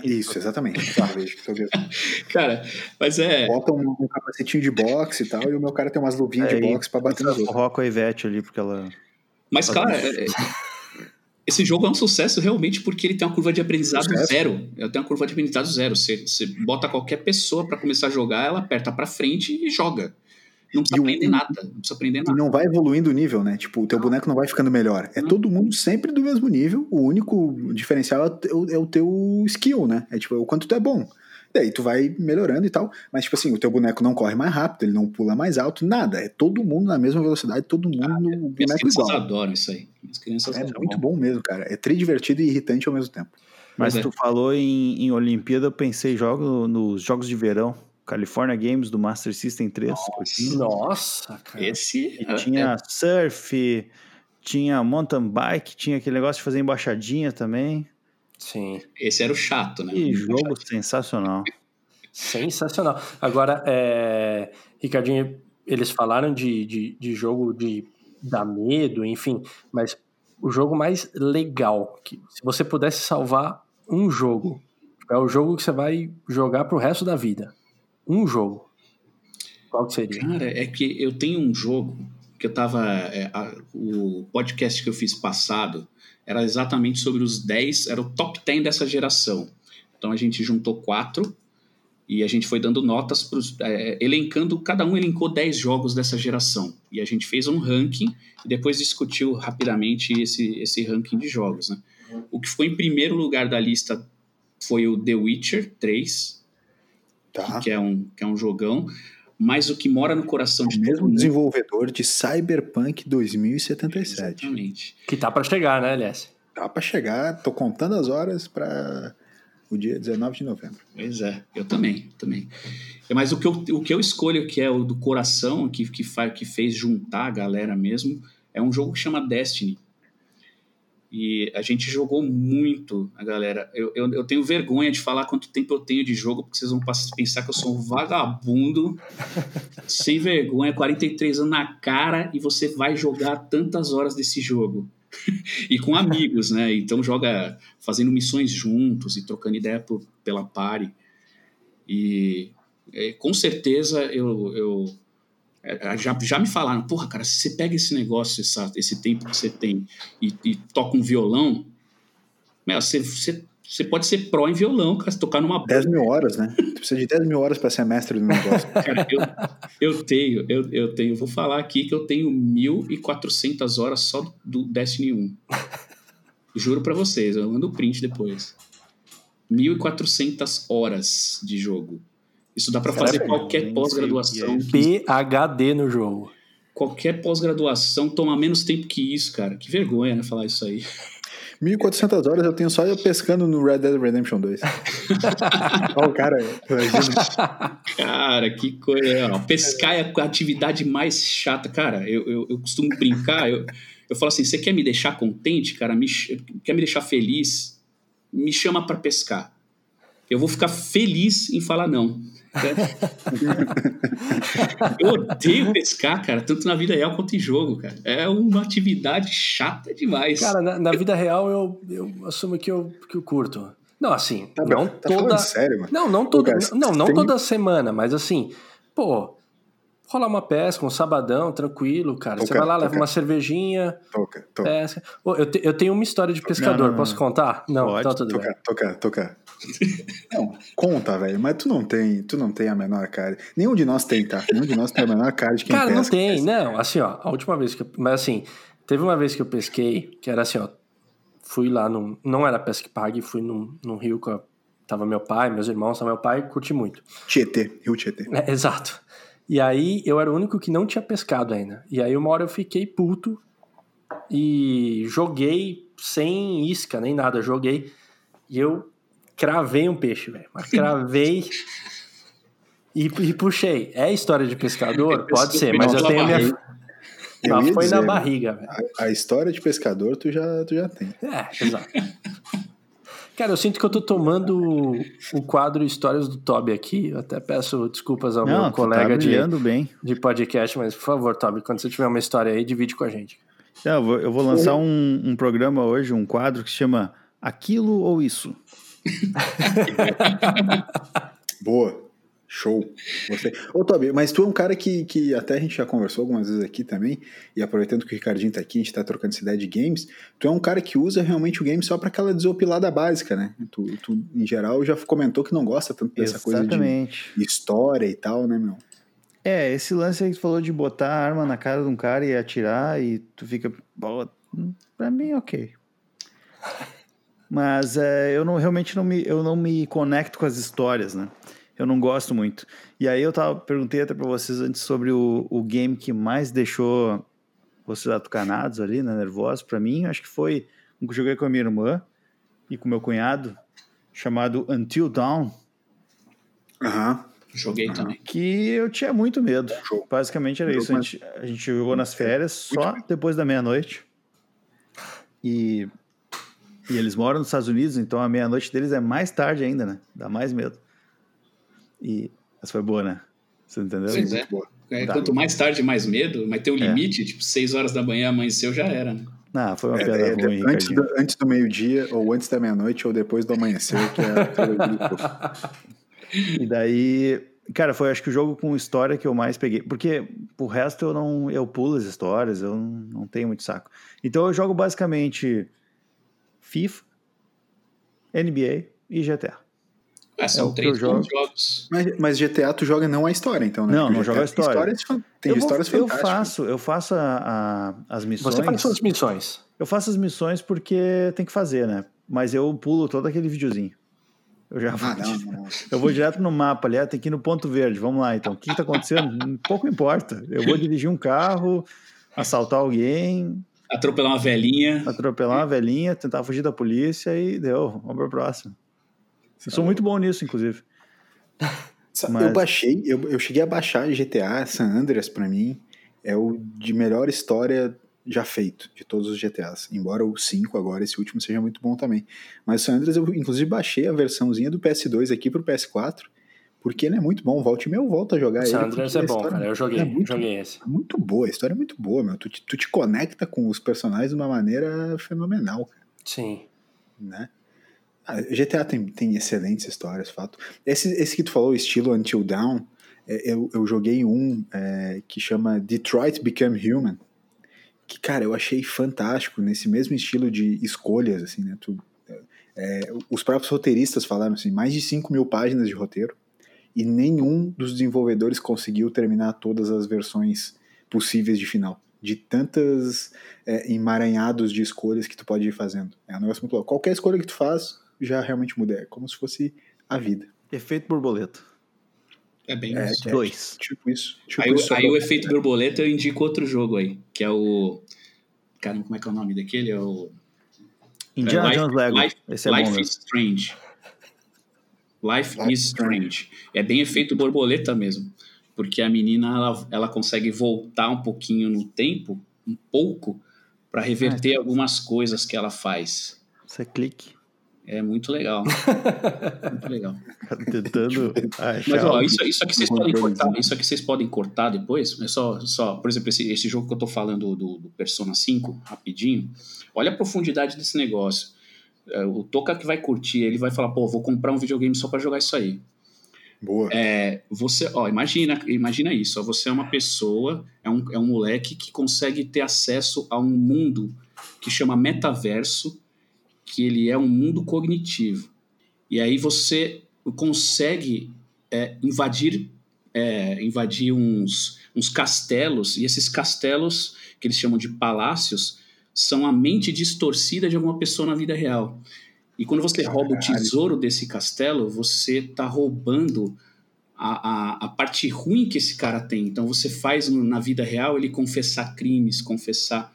Isso, exatamente. cara, mas é. Bota um, um, capacetinho de boxe e tal, e o meu cara tem umas luvinhas é, de boxe pra bater nos outros. Coloca a Ivete ali, porque ela. Mas, cara, é, esse jogo é um sucesso realmente porque ele tem uma curva de aprendizado sucesso. zero. Ele tem uma curva de aprendizado zero. Você, você bota qualquer pessoa para começar a jogar, ela aperta para frente e joga. Não precisa e aprender o, nada. Não precisa aprender nada. E não vai evoluindo o nível, né? Tipo, o teu boneco não vai ficando melhor. É todo mundo sempre do mesmo nível. O único diferencial é o, é o teu skill, né? É tipo, é o quanto tu é bom. Daí tu vai melhorando e tal. Mas, tipo assim, o teu boneco não corre mais rápido, ele não pula mais alto, nada. É todo mundo na mesma velocidade, todo mundo ah, no boneco igual. adoram isso aí. As crianças é muito bom. bom mesmo, cara. É tri divertido e irritante ao mesmo tempo. Mas, é. tu falou em, em Olimpíada, eu pensei jogo, nos jogos de verão. California Games do Master System 3. Nossa, nossa cara. Esse. E tinha é. surf, tinha mountain bike, tinha aquele negócio de fazer embaixadinha também. Sim. Esse era o chato, né? Que jogo sensacional. Sensacional. Agora, é... Ricardinho, eles falaram de, de, de jogo de dar medo, enfim, mas o jogo mais legal, que se você pudesse salvar um jogo, é o jogo que você vai jogar pro resto da vida. Um jogo. Qual que seria? Cara, é que eu tenho um jogo que eu tava. É, a, o podcast que eu fiz passado era exatamente sobre os 10, era o top 10 dessa geração. Então a gente juntou quatro e a gente foi dando notas, pros, é, elencando, cada um elencou 10 jogos dessa geração. E a gente fez um ranking e depois discutiu rapidamente esse, esse ranking de jogos. Né? O que ficou em primeiro lugar da lista foi o The Witcher 3, tá. que, é um, que é um jogão mas o que mora no coração de o mesmo mundo... desenvolvedor de Cyberpunk 2077. Exatamente. Que tá para chegar, né, aliás? Tá para chegar, tô contando as horas para o dia 19 de novembro. Pois é, eu também, também. Mas o que eu, o que eu escolho, que é o do coração, que, que, faz, que fez juntar a galera mesmo, é um jogo que chama Destiny. E a gente jogou muito, a galera. Eu, eu, eu, tenho vergonha de falar quanto tempo eu tenho de jogo, porque vocês vão pensar que eu sou um vagabundo, sem vergonha, 43 anos na cara, e você vai jogar tantas horas desse jogo. e com amigos, né? Então joga fazendo missões juntos e trocando ideia por, pela pare. E é, com certeza eu, eu já, já me falaram, porra, cara, se você pega esse negócio, essa, esse tempo que você tem e, e toca um violão, meu, você, você, você pode ser pró em violão, cara, tocar numa... 10 mil horas, né? Tu precisa de 10 mil horas para ser mestre do negócio. cara, eu, eu tenho, eu, eu tenho, vou falar aqui que eu tenho 1.400 horas só do Destiny 1. Juro para vocês, eu mando o print depois. 1.400 horas de jogo. Isso dá para fazer qualquer pós-graduação. PHD no jogo. Qualquer pós-graduação toma menos tempo que isso, cara. Que vergonha, né, falar isso aí. 1.400 horas eu tenho só eu pescando no Red Dead Redemption 2. Olha o cara. Cara, que coisa. Pescar é a atividade mais chata. Cara, eu, eu, eu costumo brincar, eu, eu falo assim: você quer me deixar contente, cara? Me, quer me deixar feliz? Me chama para pescar. Eu vou ficar feliz em falar não. eu odeio pescar, cara, tanto na vida real quanto em jogo, cara. É uma atividade chata demais. Cara, na, na vida real eu, eu assumo que eu, que eu curto. Não, assim, Tá, não tá toda. sério, mano? Não, não toda, cara, não, não tem- toda semana, mas assim, pô, rolar uma pesca, um sabadão, tranquilo, cara. Você Toca, vai lá, leva toca. uma cervejinha, Toca, toca. pesca. Eu, te- eu tenho uma história de pescador, não, não, posso não. contar? Não, Pode, então tudo bem. Toca, toca, toca. Não, conta, velho. Mas tu não tem, tu não tem a menor cara. Nenhum de nós tem, tá? Nenhum de nós tem a menor cara de quem Cara, não pesca. tem, não. Assim, ó, a última vez que eu. Mas assim, teve uma vez que eu pesquei, que era assim, ó. Fui lá num. Não era pesca e pague, fui num, num rio com a. Tava meu pai, meus irmãos, tava meu pai, curti muito. Tietê, Rio Tietê. É, exato. E aí eu era o único que não tinha pescado ainda. E aí uma hora eu fiquei puto e joguei sem isca nem nada. Joguei e eu cravei um peixe, velho. Mas cravei e, e puxei. É história de pescador? Pode ser, mas eu tenho minha. ia foi dizer, na barriga, velho. A, a história de pescador tu já, tu já tem. É, exato. Cara, eu sinto que eu tô tomando o- quadro Histórias do Toby aqui. Eu até peço desculpas ao Não, meu tu colega tá de, bem. de podcast, mas por favor, Toby, quando você tiver uma história aí, divide com a gente. Não, eu, vou, eu vou lançar um, um programa hoje, um quadro que se chama Aquilo ou Isso. Boa. Show. Gostei. Ô, Tobi, mas tu é um cara que, que até a gente já conversou algumas vezes aqui também, e aproveitando que o Ricardinho tá aqui, a gente tá trocando essa ideia de games, tu é um cara que usa realmente o game só pra aquela desopilada básica, né? Tu, tu, em geral, já comentou que não gosta tanto dessa coisa Exatamente. de história e tal, né, meu? É, esse lance aí que tu falou de botar a arma na cara de um cara e atirar e tu fica. "Pô, Pra mim, ok. Mas é, eu não realmente não me, eu não me conecto com as histórias, né? Eu não gosto muito. E aí eu tava, perguntei até pra vocês antes sobre o, o game que mais deixou vocês atucanados ali, né? Nervosos. Pra mim, acho que foi um que eu joguei com a minha irmã e com meu cunhado, chamado Until Dawn. Aham. Joguei também. que eu tinha muito medo. Jogo. Basicamente era Jogo, isso. A gente, a gente jogou nas férias só depois da meia-noite. E, e eles moram nos Estados Unidos, então a meia-noite deles é mais tarde ainda, né? Dá mais medo. E essa foi boa, né? Você entendeu? Pois é. É, Tá. Quanto mais tarde, mais medo, mas tem um limite, tipo, 6 horas da manhã amanheceu, já era, né? Ah, foi uma É, piada é, ruim, antes, do, antes do meio-dia, ou antes da meia-noite, ou depois do amanhecer, que é E daí, cara, foi acho que o jogo com história que eu mais peguei. Porque o resto eu não. Eu pulo as histórias, eu não, não tenho muito saco. Então eu jogo basicamente FIFA, NBA e GTA. É, são É três eu jogo. bons jogos. mas, mas GTA tu joga não a história, então, né? Não, Porque não joga a tem história. Histórias, tem eu, vou- histórias eu fantásticas. faço, eu faço a- a- as missões. Você faz suas missões. Eu faço as missões porque tem que fazer, né? Mas eu pulo todo aquele videozinho. Eu já vou, Ah, não, não, não. eu vou direto no mapa ali, ah, tem que ir no ponto verde. Vamos lá, então. O que está acontecendo? Pouco importa. Eu vou dirigir um carro, assaltar alguém, Atropelar uma velhinha. atropelar uma velhinha, tentar fugir da polícia e deu. Vamos para o próximo. Eu sou muito bom nisso, inclusive. Mas- Eu baixei, eu, eu cheguei a baixar GTA San Andreas pra mim é o de melhor história já feito de todos os GTAs. Embora o 5 agora, esse último, seja muito bom também. Mas o San Andreas eu inclusive baixei a versãozinha do PS2 aqui pro PS4, porque ele é muito bom. Volte e meia eu volto a jogar ele. Sanders porque é bom, cara. Eu joguei, é muito, joguei esse. muito boa, a história é muito boa, meu. Tu, te- tu te conecta com os personagens de uma maneira fenomenal, cara Sim. né? Ah, GTA tem, tem excelentes histórias, fato. Esse, esse que tu falou, estilo Until Dawn, é, eu, eu joguei um é, que chama Detroit Become Human, que, cara, eu achei fantástico, nesse mesmo estilo de escolhas, assim, né? Tu, é, os próprios roteiristas falaram, assim, mais de 5 mil páginas de roteiro, e nenhum dos desenvolvedores conseguiu terminar todas as versões possíveis de final. De tantas é, emaranhados de escolhas que tu pode ir fazendo. É um negócio muito louco. Qualquer escolha que tu faz já realmente muda. É como se fosse a vida. Efeito borboleta. É bem É, isso. é Dois. Tipo isso. Tipo Aí, o- isso aí o efeito borboleta eu indico outro jogo aí, que é o. Cara, como é que é o nome daquele? É o. Indiana Life- Jones Lego. Life- Esse é Life bom is mesmo. Strange. Life, is Strange. É bem efeito borboleta mesmo. Porque a menina ela, ela consegue voltar um pouquinho no tempo, um pouco, para reverter algumas coisas que ela faz. Isso é clique. É muito legal. muito legal. Tentando Mas ó, isso, isso aqui vocês podem cortar, isso aqui vocês podem cortar depois. É só, só por exemplo, esse, esse jogo que eu tô falando do, do Persona 5, rapidinho. Olha a profundidade desse negócio. É, o Toca que vai curtir, ele vai falar, pô, vou comprar um videogame só para jogar isso aí. Boa. É, você, ó, imagina, imagina isso. Ó, você é uma pessoa, é um, é um moleque que consegue ter acesso a um mundo que chama metaverso, que ele é um mundo cognitivo. E aí você consegue é, invadir, é, invadir uns, uns castelos, e esses castelos, que eles chamam de palácios, são a mente distorcida de alguma pessoa na vida real. E quando você rouba o tesouro desse castelo, você está roubando a, a, a, parte ruim que esse cara tem. Então você faz na vida real ele confessar crimes, confessar.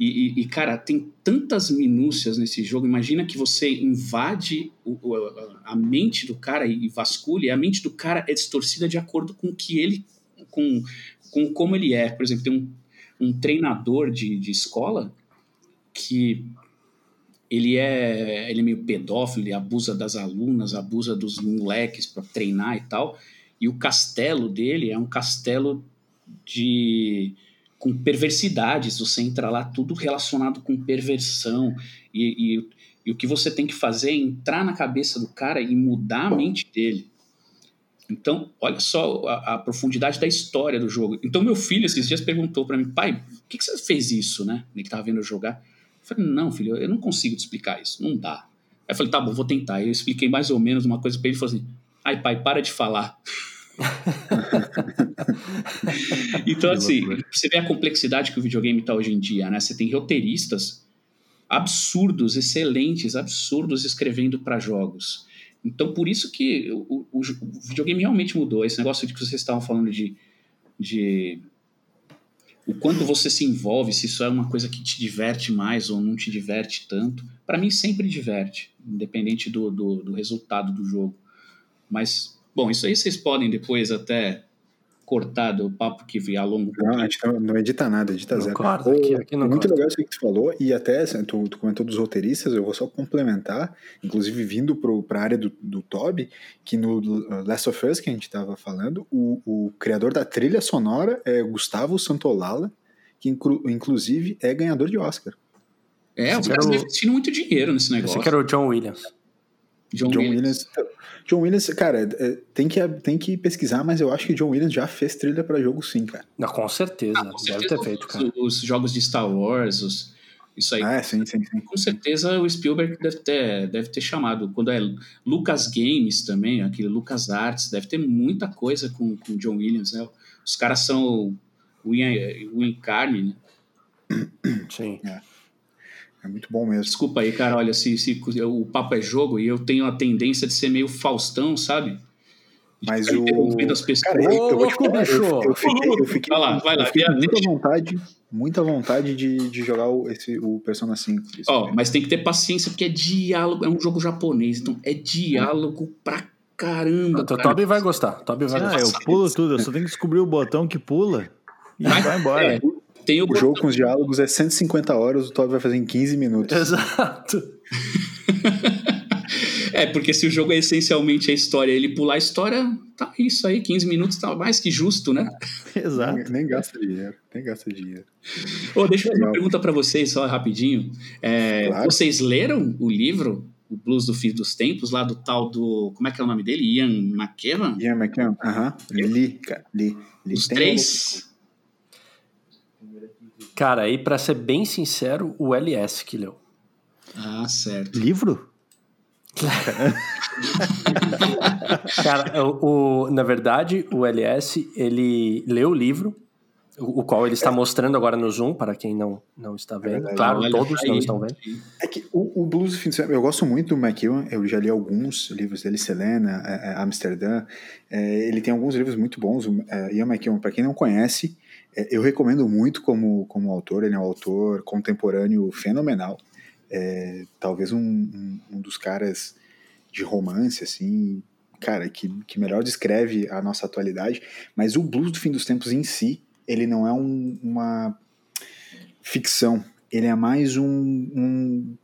E, e, e cara, tem tantas minúcias nesse jogo. Imagina que você invade o, a mente do cara e vasculha, e a mente do cara é distorcida de acordo com o que ele. com, com como ele é. Por exemplo, tem um, um treinador de, de escola que ele é, ele é meio pedófilo, ele abusa das alunas, abusa dos moleques para treinar e tal. E o castelo dele é um castelo de com perversidades. Você entra lá, tudo relacionado com perversão. E, e, e, o que você tem que fazer é entrar na cabeça do cara e mudar a mente dele. Então, olha só a, a profundidade da história do jogo. Então, meu filho esses dias perguntou para mim, pai, por que, que você fez isso, né? Ele estava vendo eu jogar. Eu falei, não, filho, eu não consigo te explicar isso, não dá. Aí eu falei, tá bom, vou tentar. Eu expliquei mais ou menos uma coisa para ele e falou assim: ai, pai, para de falar. então, assim, você vê a complexidade que o videogame está hoje em dia, né? Você tem roteiristas absurdos, excelentes, absurdos escrevendo para jogos. Então, por isso que o, o, o, videogame realmente mudou. Esse negócio de que vocês estavam falando de, de o quanto você se envolve, se isso é uma coisa que te diverte mais ou não te diverte tanto. Para mim, sempre diverte, independente do, do, do, resultado do jogo. Mas, bom, isso aí vocês podem depois até cortar do papo que vi a longo Não, a gente não, edita nada, edita zero. Corta, aqui, aqui não muito corta. legal isso que tu falou, e até assim, tu, tu, comentou dos roteiristas, eu vou só complementar, inclusive vindo para a área do, do Toby, que no Last of Us que a gente estava falando, o, o criador da trilha sonora é Gustavo Santolala, que inclu, inclusive é ganhador de Oscar. É, os caras o... investindo muito dinheiro nesse negócio. Esse que era o John Williams. John, John Williams. Williams. John Williams, cara, é, tem que, tem que pesquisar, mas eu acho que John Williams já fez trilha para jogo sim, cara. Não, com certeza. Ah, com Deve certeza ter feito, cara. Os, os, jogos de Star Wars, os, isso aí. Ah, sim, sim, sim. Com certeza o Spielberg deve ter, deve ter chamado. Quando é Lucas Games também, aquele Lucas Arts, deve ter muita coisa com o John Williams, né? Os caras são o, o encarne, né? Sim. É. É muito bom mesmo. Desculpa aí, cara. Olha, se, se o papo é jogo e eu tenho a tendência de ser meio Faustão, sabe? Mas o. As pessoas. Cara, eu, eu, vou te falar, eu, eu fiquei, eu fiquei, vai lá, vai lá. Eu fiquei muita vontade, muita vontade de, de jogar o, esse, o Persona 5. Ó, oh, mas tem que ter paciência, porque é diálogo, é um jogo japonês, então é diálogo pra caramba. O Toby vai gostar. Toby vai ah, gostar. eu pulo tudo, eu só tenho que descobrir o botão que pula e vai, vai embora. É, tem o, o jogo com os diálogos é 150 horas, o Toby vai fazer em 15 minutos. Exato. é, porque se o jogo é essencialmente a história, ele pular a história, tá isso aí, 15 minutos tá mais que justo, né? Exato. Nem, nem, gasta dinheiro, nem gasta dinheiro. Oh, deixa eu fazer uma pergunta para vocês, só rapidinho. É, claro. Vocês leram o livro o Blues do Fim dos Tempos, lá do tal do. Como é que é o nome dele? Ian McKevan? Ian McKevan, aham. Uh -huh. Li, cara. Li. Li. Os três. Cara, aí para ser bem sincero, o LS que leu. Ah, certo. Livro? Cara, o, o, na verdade, o LS, ele leu o livro, o, o, qual ele está mostrando agora no Zoom, para quem não, não está vendo. É claro, não, todos não estão vendo. É que o, o Blues do eu gosto muito do McEwan, eu já li alguns livros dele, Selena, é, é, Amsterdã. É, ele tem alguns livros muito bons. O é, Ian McEwan, para quem não conhece, é, eu recomendo muito como, como autor, ele é um autor contemporâneo fenomenal. É, talvez um, um, um, dos caras de romance, assim, cara, que, que melhor descreve a nossa atualidade. Mas o blues do fim dos tempos em si, ele não é um, uma ficção, ele é mais um, um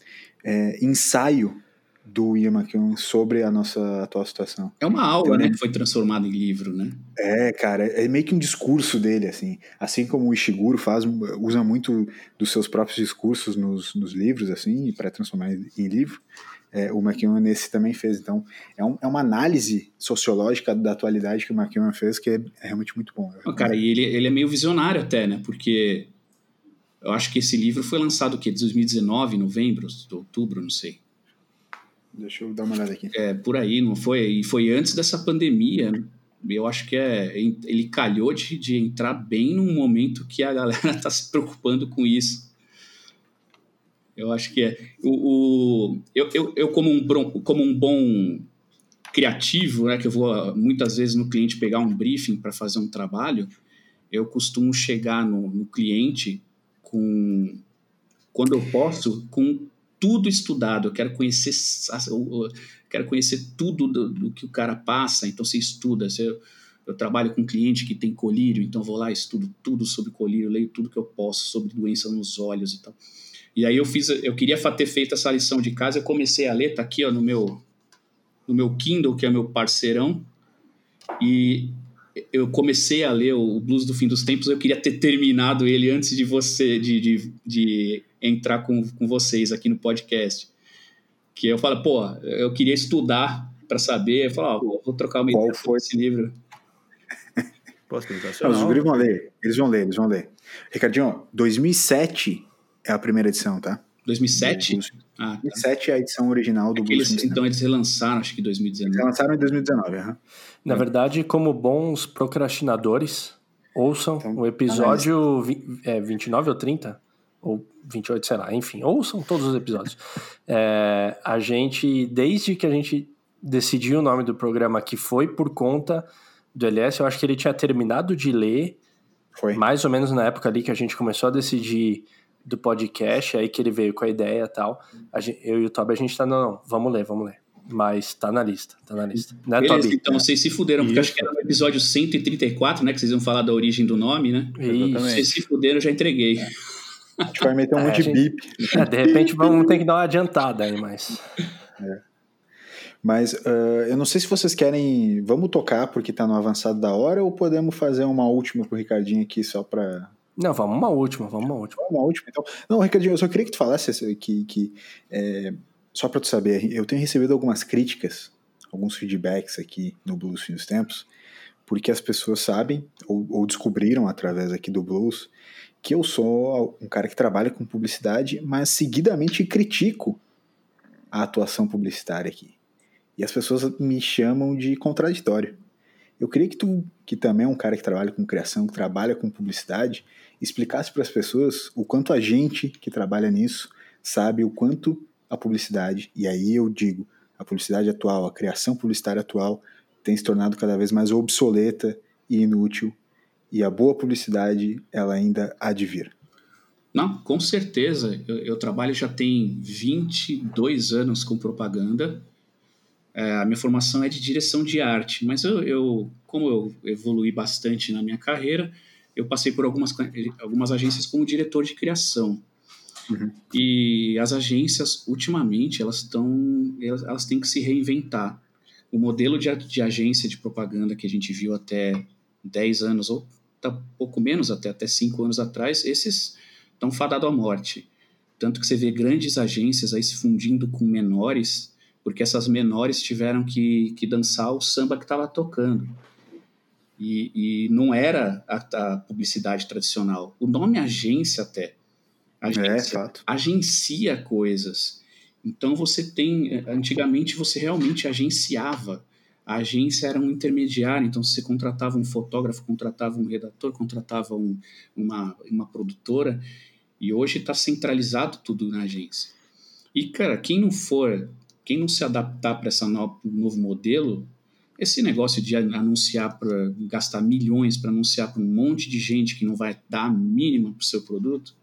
é, ensaio do Ian McEwan sobre a nossa atual situação. É uma aula, então, né, que foi transformada em livro, né? É, cara, é meio que um discurso dele, assim. Assim como o Ishiguro faz, usa muito dos seus próprios discursos nos, nos livros, assim, para transformar em livro. É, o McEwan nesse também fez. Então, é, um, é, uma análise sociológica da atualidade que o McEwan fez que é, é realmente muito bom. Oh, cara, e ele, ele é meio visionário até, né? Porque eu acho que esse livro foi lançado o quê? 2019, novembro, outubro, não sei. Deixa eu dar uma olhada aqui. É, por aí, não foi? E foi antes dessa pandemia. Eu acho que é, ele calhou de, de entrar bem num momento que a galera está se preocupando com isso. Eu acho que é. O, o eu, eu, eu, como, um, como um bom criativo, né, que eu vou muitas vezes no cliente pegar um briefing para fazer um trabalho, eu costumo chegar no, no cliente com, quando eu posso, com tudo estudado, eu quero conhecer, eu quero conhecer tudo do, do que o cara passa, então você estuda, você, eu trabalho com um cliente que tem colírio, então vou lá, estudo tudo sobre colírio, leio tudo que eu posso sobre doença nos olhos e tal. E aí eu fiz, eu queria ter feito essa lição de casa, eu comecei a ler, tá aqui ó, no meu no meu Kindle, que é meu parceirão, e eu comecei a ler o Blues do Fim dos Tempos, eu queria ter terminado ele antes de você, de, de, de entrar com, com vocês aqui no podcast. Que eu falo, pô, eu queria estudar para saber, eu falo, ó, vou trocar uma ideia sobre esse livro. Posso Os gringos vão ler, eles vão ler, eles vão ler. Ricardinho, 2007 é a primeira edição, tá? 2007? Ah, tá. 2007 é a edição original do Blues. Eles, então eles relançaram, acho que em 2019. Eles relançaram em 2019, uhum. Na verdade, como bons procrastinadores, ouçam então, o episódio é, 29 ou 30, ou 28, sei lá, enfim, ouçam todos os episódios. é, a gente, desde que a gente decidiu o nome do programa, que foi por conta do LS, eu acho que ele tinha terminado de ler, foi. mais ou menos na época ali que a gente começou a decidir do podcast, aí que ele veio com a ideia e tal. Gente, eu e o Toby, a gente tá, não, não, vamos ler, vamos ler. Mas tá na lista, tá na lista. Né, Beleza, Toby? então vocês se fuderam, porque acho que era no episódio 134, né? Que vocês iam falar da origem do nome, né? Isso. Vocês se fuderam, eu já entreguei. A gente vai meter um é, monte de bip. É, de repente vamos ter que dar uma adiantada aí, mas. É. Mas uh, eu não sei se vocês querem. Vamos tocar porque tá no avançado da hora ou podemos fazer uma última pro Ricardinho aqui só pra. Não, vamos uma última, vamos uma última. Uma última, então. Não, Ricardinho, eu só queria que tu falasse que, que é, só para tu saber, eu tenho recebido algumas críticas, alguns feedbacks aqui no Blues Fim dos Tempos, porque as pessoas sabem ou, ou descobriram através aqui do Blues que eu sou um cara que trabalha com publicidade, mas seguidamente critico a atuação publicitária aqui. E as pessoas me chamam de contraditório. Eu queria que tu, que também é um cara que trabalha com criação, que trabalha com publicidade, explicasse para as pessoas o quanto a gente que trabalha nisso sabe o quanto a publicidade, e aí eu digo, a publicidade atual, a criação publicitária atual tem se tornado cada vez mais obsoleta e inútil, e a boa publicidade ela ainda há de vir. Não, com certeza. Eu, eu trabalho já tem 22 anos com propaganda. É, a minha formação é de direção de arte, mas eu, eu, como eu evolui bastante na minha carreira, eu passei por algumas, algumas agências como diretor de criação. Uhum. E as agências, ultimamente, elas estão, elas, elas, têm que se reinventar. O modelo de, de agência de propaganda que a gente viu até 10 anos, ou tá pouco menos, até, até 5 anos atrás, esses estão fadados à morte. Tanto que você vê grandes agências aí se fundindo com menores, porque essas menores tiveram que, que dançar o samba que estava tocando. E, e, não era a, a, publicidade tradicional. O nome agência até. Agência, é, agencia coisas. Então você tem. Antigamente você realmente agenciava. A agência era um intermediário, então você contratava um fotógrafo, contratava um redator, contratava um, uma, uma produtora, e hoje está centralizado tudo na agência. E, cara, quem não for, quem não se adaptar para esse novo, novo modelo, esse negócio de anunciar para gastar milhões para anunciar para um monte de gente que não vai dar a mínima para o seu produto,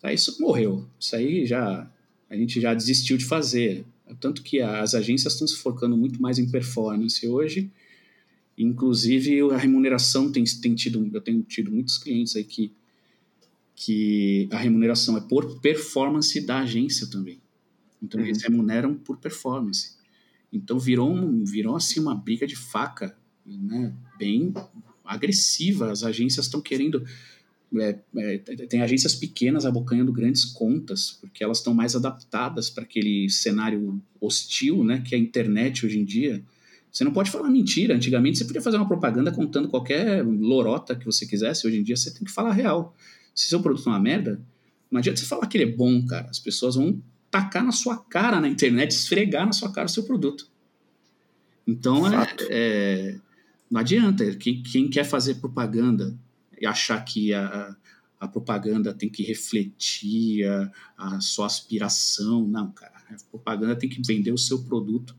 tá, isso morreu. Isso aí já a gente já desistiu de fazer. Tanto que as agências estão se focando muito mais em performance hoje. Inclusive a remuneração tem, tem tido, eu tenho tido muitos clientes aí que, que a remuneração é por performance da agência também. Então, eles remuneram por performance. Então, virou, um, virou assim uma briga de faca, né? Bem agressiva. As agências estão querendo é, é, tem agências pequenas abocanhando grandes contas, porque elas estão mais adaptadas para aquele cenário hostil, né, que é a internet hoje em dia. Você não pode falar mentira. Antigamente você podia fazer uma propaganda contando qualquer lorota que você quisesse. Hoje em dia você tem que falar real. Se seu produto é uma merda, não adianta você falar que ele é bom, cara. As pessoas vão tacar na sua cara na internet, esfregar na sua cara o seu produto. Então, é, é, não adianta. Quem, quem quer fazer propaganda achar que a, a propaganda tem que refletir a, a sua aspiração. Não, cara. A propaganda tem que vender o seu produto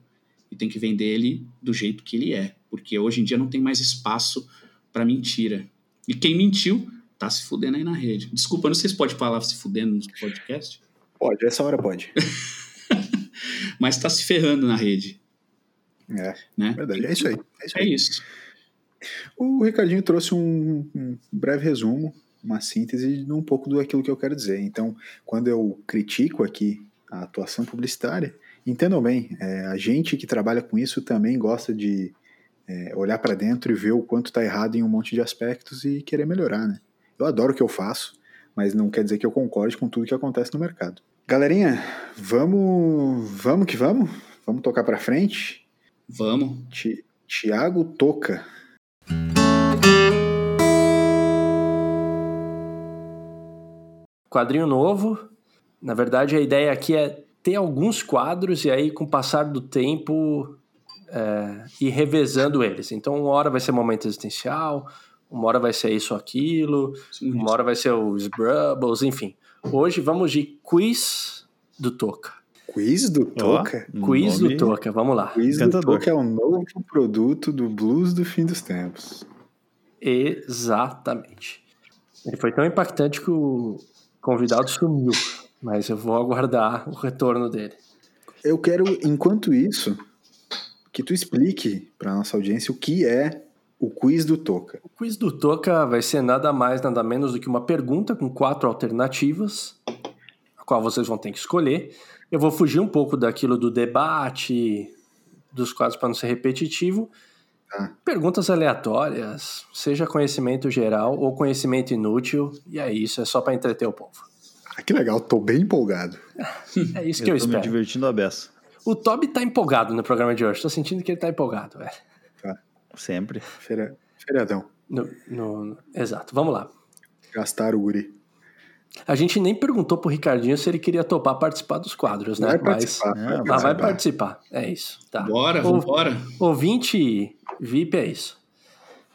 e tem que vender ele do jeito que ele é. Porque hoje em dia não tem mais espaço para mentira. E quem mentiu tá se fudendo aí na rede. Desculpa, não sei se pode falar se fudendo no podcast. Pode, essa hora pode. Mas tá se ferrando na rede. É, né? verdade. É isso aí. É isso. Aí. É isso. O Ricardinho trouxe um, um breve resumo, uma síntese de um pouco do aquilo que eu quero dizer. Então, quando eu critico aqui a atuação publicitária, entendam bem, é, a gente que trabalha com isso também gosta de é, olhar para dentro e ver o quanto está errado em um monte de aspectos e querer melhorar, né? Eu adoro o que eu faço, mas não quer dizer que eu concorde com tudo que acontece no mercado. Galerinha, vamos, vamos que vamos? Vamos tocar para frente? Vamos. Tiago Toca Quadrinho novo. Na verdade, a ideia aqui é ter alguns quadros e aí, com o passar do tempo, é, ir revezando eles. Então, uma hora vai ser momento existencial, uma hora vai ser isso ou aquilo, Sim, uma hora vai ser os Brubbles, enfim. Hoje vamos de quiz do Toca. Quiz do Toca? Oh, quiz do Toca, vamos lá. Quiz do Toca é o novo produto do blues do fim dos tempos. Exatamente. Ele foi tão impactante que o convidado sumiu, mas eu vou aguardar o retorno dele. Eu quero, enquanto isso, que tu explique para nossa audiência o que é o quiz do Toca. O quiz do Toca vai ser nada mais, nada menos do que uma pergunta com quatro alternativas, a qual vocês vão ter que escolher. Eu vou fugir um pouco daquilo do debate, dos quadros para não ser repetitivo, Tá. Perguntas aleatórias, seja conhecimento geral ou conhecimento inútil, e é isso, é só para entreter o povo. Ah, que legal, tô bem empolgado. é isso que eu, eu tô espero. me divertindo a beça. O Toby tá empolgado no programa de hoje, tô sentindo que ele tá empolgado, velho. Tá. Sempre. Feriadão. No, no, exato, vamos lá. Gastaram o guri. A gente nem perguntou pro Ricardinho se ele queria topar participar dos quadros, né? Vai participar. Mas, vai, participar. vai participar. É isso. Tá. Bora, o, vambora. Ouvinte VIP é isso.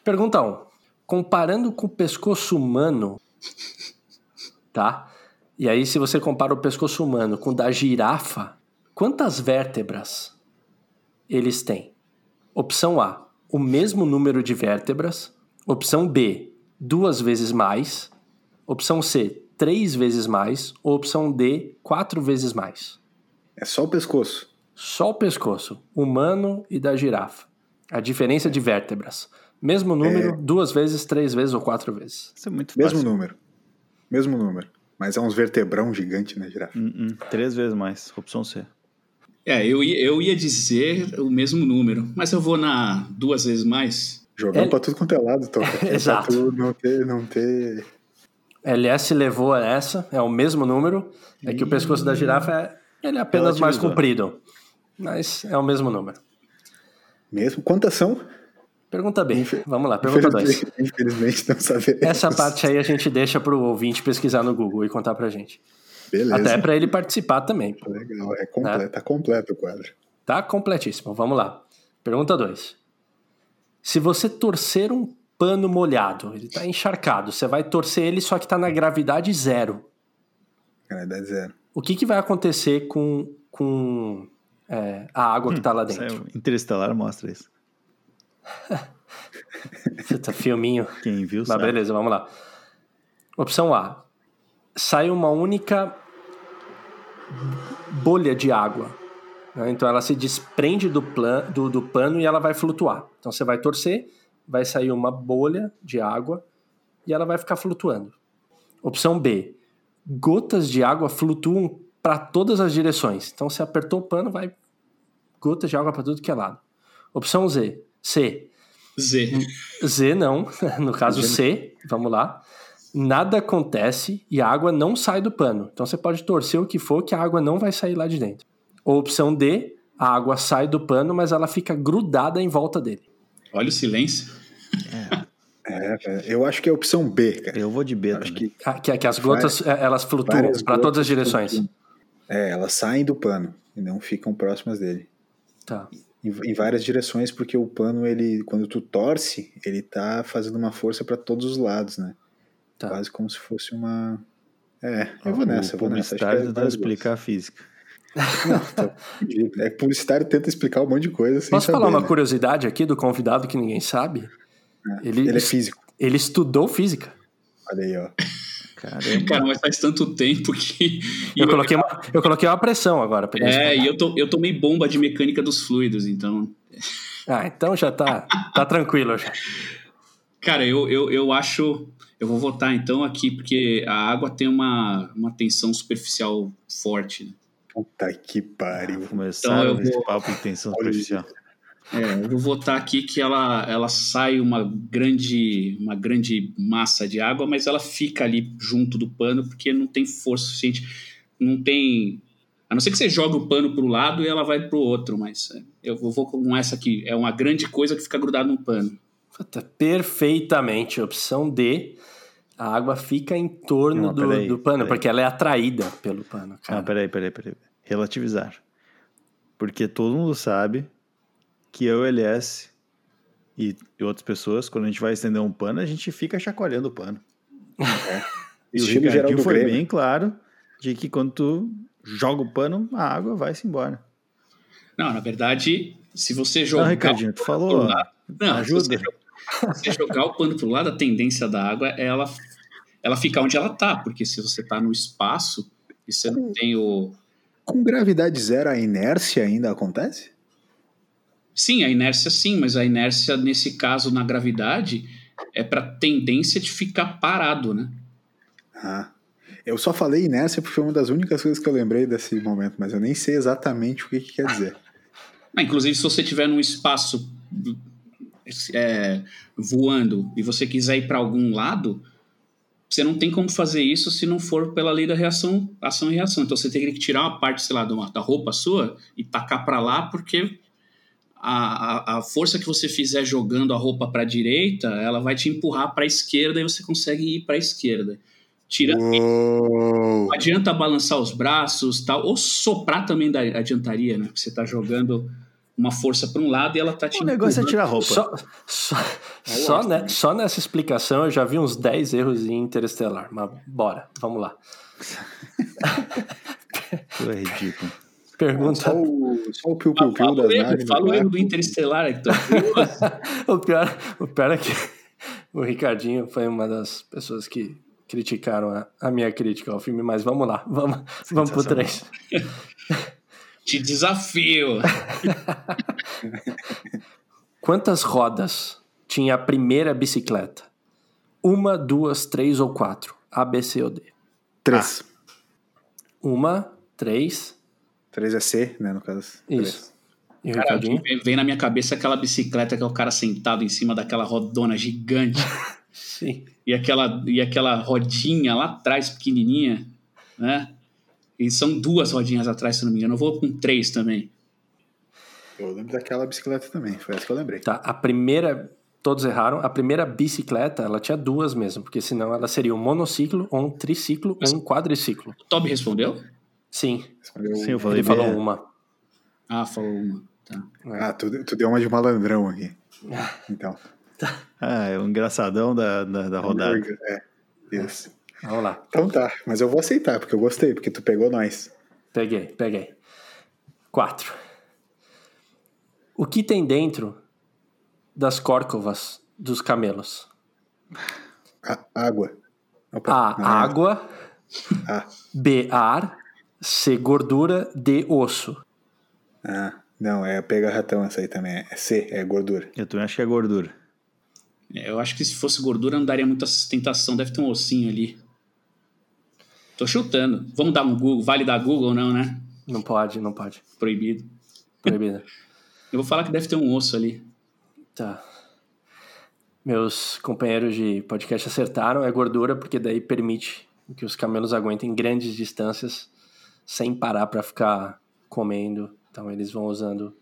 Pergunta 1. Um, comparando com o pescoço humano, tá? E aí, se você compara o pescoço humano com o da girafa, quantas vértebras eles têm? Opção A, o mesmo número de vértebras. Opção B, duas vezes mais. Opção C, três vezes mais. Ou opção D, quatro vezes mais. É só o pescoço. Só o pescoço, humano e da girafa. A diferença de vértebras. Mesmo número, é... duas vezes, três vezes ou quatro vezes. Isso é muito Mesmo fácil. número. Mesmo número. Mas é uns vertebrão gigante, né, girafa? Uh -uh. Três vezes mais. Opção C. É, eu ia, eu ia dizer o mesmo número, mas eu vou na duas vezes mais. Jogando é... pra tudo quanto é lado, Tom. Exato. não ter, não ter... LS levou a essa, é o mesmo número. É que o pescoço da girafa é, ele é apenas mais comprido. Mas é o mesmo número. Mesmo? Quantas são? Pergunta B. Vamos lá, pergunta 2. Infelizmente não sabemos. Essa parte aí a gente deixa para o ouvinte pesquisar no Google e contar para gente. Beleza. Até para ele participar também. Legal, é completo, né? tá completo o quadro. Tá completíssimo. Vamos lá. Pergunta 2. Se você torcer um pano molhado, ele está encharcado, você vai torcer ele só que está na gravidade zero. Gravidade zero. O que, que vai acontecer com, com é, a água hum, que está lá dentro. Interestelar mostra isso. Puta, filminho. Quem viu Mas sabe. beleza, vamos lá. Opção A. Sai uma única bolha de água. Né? Então ela se desprende do, plan, do, do pano e ela vai flutuar. Então você vai torcer, vai sair uma bolha de água e ela vai ficar flutuando. Opção B. Gotas de água flutuam para todas as direções. Então, você apertou o pano, vai gota de água para tudo que é lado. Opção Z. C. Z. Z não, no caso C, vamos lá. Nada acontece e a água não sai do pano. Então você pode torcer o que for que a água não vai sair lá de dentro. Ou opção D, a água sai do pano, mas ela fica grudada em volta dele. Olha o silêncio. É, é, eu acho que é a opção B, cara. Eu vou de B Acho também. que Que, que as gotas eh, elas flutuam várias para todas as direções. flutuam. É, elas saem do pano e não ficam próximas dele. Tá. Em, em várias direções, porque o pano, ele, quando tu torce, ele tá fazendo uma força para todos os lados, né? Tá. Quase como se fosse uma. É, eu vou nessa, eu vou nessa. Acho que é várias explicar a física. Não, tá. É que publicitário tenta explicar um monte de coisa sem Posso saber, falar uma né? curiosidade aqui do convidado que ninguém sabe? Ele, Ele é físico. ele estudou física. Olha aí, ó. Caramba. Cara, mas faz tanto tempo que. Eu coloquei uma, eu coloquei uma pressão agora pra ele É, explicar. e eu, to, eu tomei bomba de mecânica dos fluidos, então. Ah, então já tá, tá tranquilo já. Cara, eu, eu, eu acho. Eu vou votar então aqui, porque a água tem uma, uma tensão superficial forte. Né? Puta que pariu. Começaram Então eu esse vou- papo de tensão Olha superficial. É, eu vou votar aqui que ela, ela sai uma grande, uma grande massa de água, mas ela fica ali junto do pano porque não tem força suficiente. Não tem. A não ser que você jogue o pano para o lado e ela vai para o outro, mas é, eu vou com essa aqui. É uma grande coisa que fica grudada no pano. Perfeitamente. Opção D. A água fica em torno Não, do, peraí, do pano, peraí. porque ela é atraída pelo pano. Cara. Não, peraí, peraí, peraí. Relativizar. Porque todo mundo sabe que eu, LS e, e outras pessoas, quando a gente vai estender um pano, a gente fica chacoalhando o pano. E o Estilo Ricardinho geral do foi Grêmio. bem claro de que quando tu joga o pano, a água vai-se embora. Não, na verdade, se você Não, jogar. Ricardinho, tu falou. Não, ajuda. Se você, jogar, o pano pro lado, a tendência da água é ela, ela ficar onde ela tá, porque se você tá no espaço e você não tem o. Com gravidade zero, a inércia ainda acontece? Sim, a inércia sim, mas a inércia, nesse caso, na gravidade, é para tendência de ficar parado, né? Ah. Eu só falei inércia porque foi uma das únicas coisas que eu lembrei desse momento, mas eu nem sei exatamente o que, que quer dizer. Ah, inclusive, se você estiver num espaço é, voando e você quiser ir para algum lado, você não tem como fazer isso se não for pela lei da reação, ação e reação. Então você teria que tirar uma parte, sei lá, da roupa sua e tacar para lá, porque a, a, a força que você fizer jogando a roupa para a direita, ela vai te empurrar para a esquerda e você consegue ir para a esquerda. Tira, Uou. não adianta balançar os braços tal, ou soprar também da, adiantaria, né? Porque você tá jogando uma força para um lado e ela tá te O negócio é tirar a roupa. Só, só, só, gosto, ne- né? só nessa explicação eu já vi uns 10 erros em Interestelar. Mas bora, vamos lá. Tu é ridículo. Pergunta. Só o, só o piu-piu-piu Fala das o erro, naves. fala o lá. erro do Interestelar, Hector. o, pior, o pior é que o Ricardinho foi uma das pessoas que criticaram a, a minha crítica ao filme, mas vamos lá, vamos, vamos pro 3. Te desafio. Quantas rodas tinha a primeira bicicleta? Uma, duas, três ou quatro? A, B, C ou D? Três. Uma, três, Três é C, né, no caso. isso. E o Cara, Ricardinho? vem na minha cabeça aquela bicicleta que é o cara sentado em cima daquela rodona gigante Sim. e aquela, e aquela rodinha lá atrás, pequenininha, né? E são duas rodinhas atrás, se não me engano. Eu vou com três também. Eu lembro daquela bicicleta também, foi essa que eu lembrei. Tá, a primeira, todos erraram, a primeira bicicleta, ela tinha duas mesmo, porque senão ela seria um monociclo, ou um triciclo, ou um quadriciclo. O Toby respondeu? Sim, Eu- Sim, eu falei ele falou uma. Ah, falou uma. Tá. Ah, tu, tu deu uma de malandrão aqui. Então. Ah, é o engraçadão da, da, da rodada. É, isso. Vamos lá, Então tá, mas eu vou aceitar, porque eu gostei, porque tu pegou nós. peguei, peguei. Quatro. O que tem dentro das córcovas dos camelos? A- água. Opa, A, é água. Ah. B, ar. C, gordura. D, osso. Ah, não, é pega ratão essa aí também. É C, é gordura. Eu também acho que é gordura. É, Eu acho que se fosse gordura não daria muita sustentação. Deve ter um ossinho ali. Tô chutando. Vamos dar um Google. Vale dar Google ou não, né? Não pode, não pode. Proibido. Proibido. Eu vou falar que deve ter um osso ali. Tá. Meus companheiros de podcast acertaram, é gordura, porque daí permite que os camelos aguentem grandes distâncias sem parar para ficar comendo. Então eles vão usando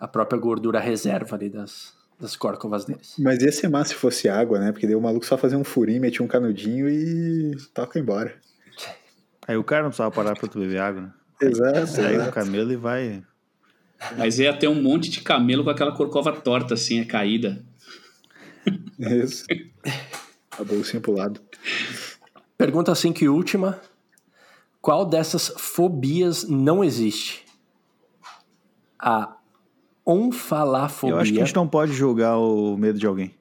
a própria gordura reserva ali das, das córcovas deles. Mas ia ser massa se fosse água, né? Porque daí o maluco só fazia um furinho, metia um canudinho e toca embora. Aí o cara não precisava parar pra tu beber água, né? Exato. Aí o camelo e vai. Mas ia ter um monte de camelo com aquela corcova torta, assim, é caída. Isso. A bolsinha pro lado. Pergunta 5 e última. Qual dessas fobias não existe? A onfalafobia. Eu acho que a gente não pode julgar o medo de alguém.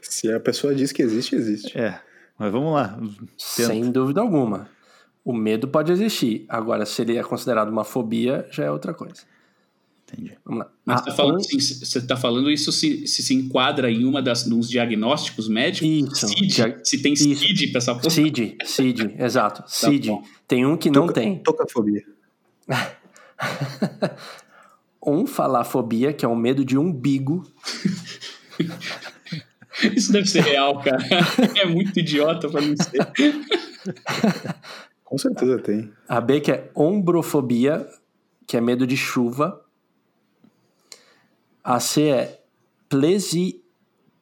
Se a pessoa diz que existe, existe. É. Mas vamos lá. Tenta. Sem dúvida alguma. O medo pode existir. Agora, se ele é considerado uma fobia, já é outra coisa. Entendi. Vamos lá. Mas A tá falando, assim, você está falando isso se, se se enquadra em uma das nos diagnósticos médicos? Isso. CID? Dia- Se tem. CID pra essa porra? CID, CID, exato. CID. bom. Tem um que não Toca- tem. Tocafobia. Onfalafobia, que é o medo de umbigo. Isso deve ser real, cara. É muito idiota pra não ser. Com certeza tem. A B, que é ombrofobia, que é medo de chuva. A C é plesi,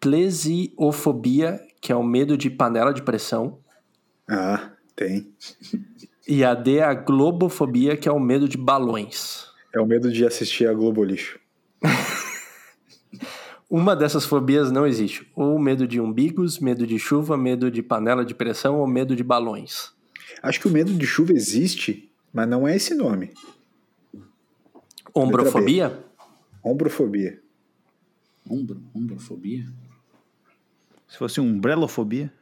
plesiofobia, que é o medo de panela de pressão. Ah, tem. E a D é a globofobia, que é o medo de balões. É o medo de assistir a Globo Lixo. Uma dessas fobias não existe. Ou medo de umbigos, medo de chuva, medo de panela de pressão ou medo de balões. Acho que o medo de chuva existe, mas não é esse nome. Ombrofobia? Ombrofobia. Ombro, ombrofobia? Se fosse umbrelofobia.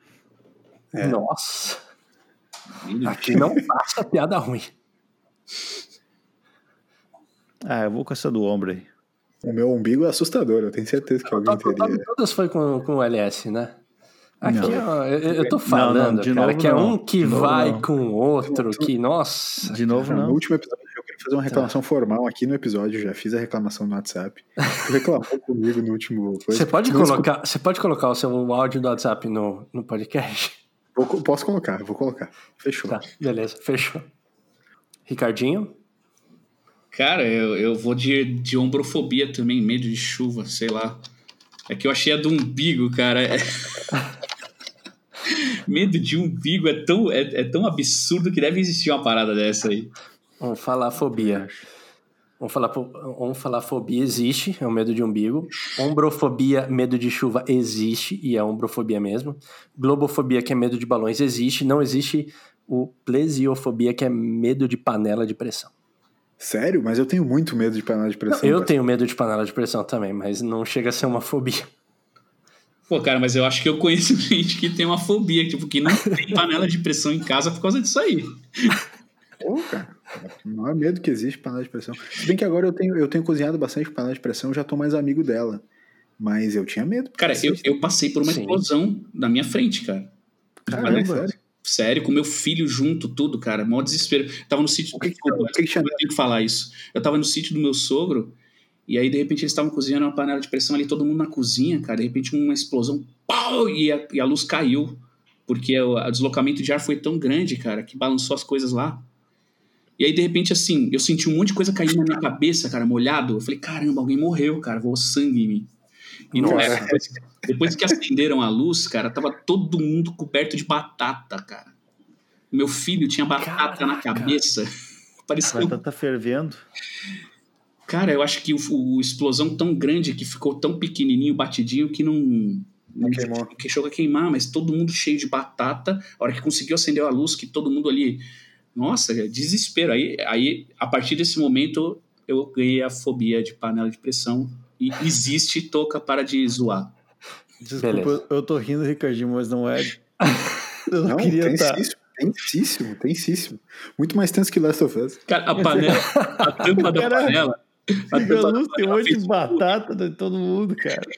É. Nossa, aqui não passa piada ruim. Ah, eu vou com essa do ombro aí. O meu umbigo é assustador, eu tenho certeza que alguém to- teria. Todas foi com, com o LS, né? Aqui, Não. ó, eu, eu tô Não, falando, não, de cara, novo que é não. um que novo vai não. com o outro, que, nossa. De novo, No não. último episódio, eu queria fazer uma reclamação formal aqui no episódio, já fiz a reclamação no WhatsApp. Tu reclamou comigo no último. coisa. Você pode, Não colocar, você pode colocar o seu áudio do WhatsApp no, no podcast? Vou- posso colocar, vou colocar. Fechou. Tá, beleza, fechou. Ricardinho? Cara, eu, eu vou de, de ombrofobia também, medo de chuva, sei lá. É que eu achei a do umbigo, cara. É- medo de umbigo é tão, é, é tão absurdo que deve existir uma parada dessa aí. Vamos falar fobia. Vamos falar, vamos falar fobia existe, é o medo de umbigo. Ombrofobia, medo de chuva, existe, e é ombrofobia mesmo. Globofobia, que é medo de balões, existe. Não existe o plesiofobia, que é medo de panela de pressão. Sério? Mas eu tenho muito medo de panela de pressão. eu cara. tenho medo de panela de pressão também, mas não chega a ser uma fobia. Pô, cara, mas eu acho que eu conheço gente que tem uma fobia, tipo, que não tem panela de pressão em casa por causa disso aí. Pô, cara. Não é medo que existe panela de pressão. Se bem que agora eu tenho, eu tenho cozinhado bastante panela de pressão, já tô mais amigo dela. Mas eu tinha medo. Cara, eu, eu passei por uma Sim. explosão na minha frente, cara. Caramba, sério. Sério, com meu filho junto, tudo, cara. Mó desespero. Tava no sítio. O que Desculpa, que que eu que falar isso. Eu tava no sítio do meu sogro, e aí, de repente, eles estavam cozinhando uma panela de pressão ali, todo mundo na cozinha, cara. De repente, uma explosão, pau! E a, e a luz caiu. Porque o o deslocamento de ar foi tão grande, cara, que balançou as coisas lá. E aí, de repente, assim, eu senti um monte de coisa caindo na minha cabeça, cara, molhado. Eu falei, caramba, alguém morreu, cara, voou sangue em mim. E não é. Depois, depois que acenderam a luz, cara, tava todo mundo coberto de batata, cara. Meu filho tinha batata na Caraca. cabeça. Parecia. um- Batata fervendo. Cara, eu acho que o, o explosão tão grande que ficou tão pequenininho, batidinho, que não. Não queimou. que chegou a queimar, mas todo mundo cheio de batata. A hora que conseguiu acender a luz, que todo mundo ali. Nossa, desespero. Aí, aí, a partir desse momento, eu ganhei a fobia de panela de pressão. E existe toca para de zoar. Desculpa, Beleza. eu tô rindo, Ricardinho, mas não é. Eu não, Não, queria estar. tensíssimo, tensíssimo, tensíssimo. Muito mais tenso que Last of Us. Cara, a panela, a tampa da Cara, panela. A tampa da tem um monte de batata de todo mundo, cara.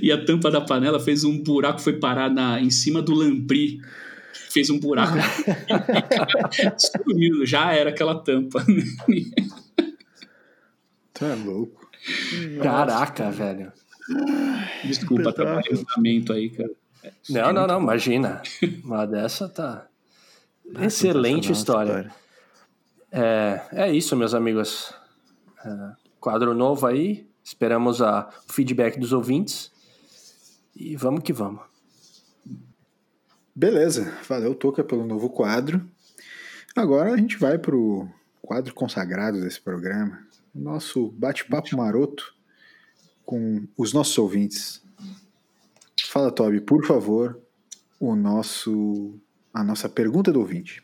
E a tampa da panela fez um buraco, foi parar na, em cima do lampri. fez um buraco. Sumiu, já era aquela tampa. Tá louco. Caraca, velho. Desculpa, trabalhei o fundamento aí, cara. Não, não, não, imagina. Uma dessa tá. Excelente história. É, é isso, meus amigos. É, quadro novo aí. Esperamos a, o feedback dos ouvintes. E vamos que vamos. Beleza, valeu, Toca, pelo novo quadro. Agora a gente vai pro quadro consagrado desse programa. Nosso bate-papo maroto com os nossos ouvintes. Fala, Toby, por favor, o nosso a nossa pergunta do ouvinte.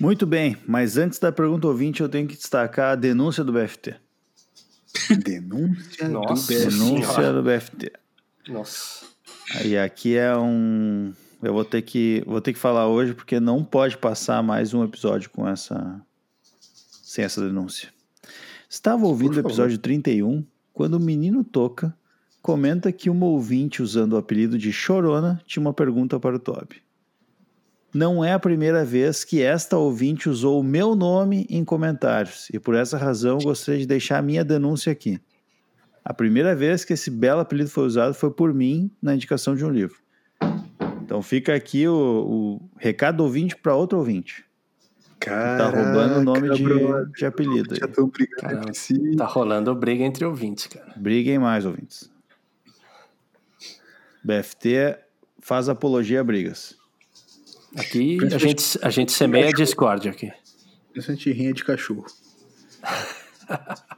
Muito bem, mas antes da pergunta ouvinte, eu tenho que destacar a denúncia do BFT. Denúncia Nossa do BFT. Denúncia do BFT. Nossa. Aí aqui é um. Eu vou ter que vou ter que falar hoje porque não pode passar mais um episódio com essa sem essa denúncia. Estava ouvindo o episódio 31 quando o menino Toca comenta que uma ouvinte usando o apelido de Chorona tinha uma pergunta para o Toby. Não é a primeira vez que esta ouvinte usou o meu nome em comentários e por essa razão gostaria de deixar a minha denúncia aqui. A primeira vez que esse belo apelido foi usado foi por mim na indicação de um livro. Então fica aqui o, o recado do ouvinte para outro ouvinte. Caraca, tá roubando o nome de, brother. de apelido. Já estão brigando Caramba. entre si. Tá rolando briga entre ouvintes, cara. Briguem mais, ouvintes. BFT faz apologia a brigas. Aqui a gente, a gente semeia a discórdia aqui. Essa rinha de cachorro.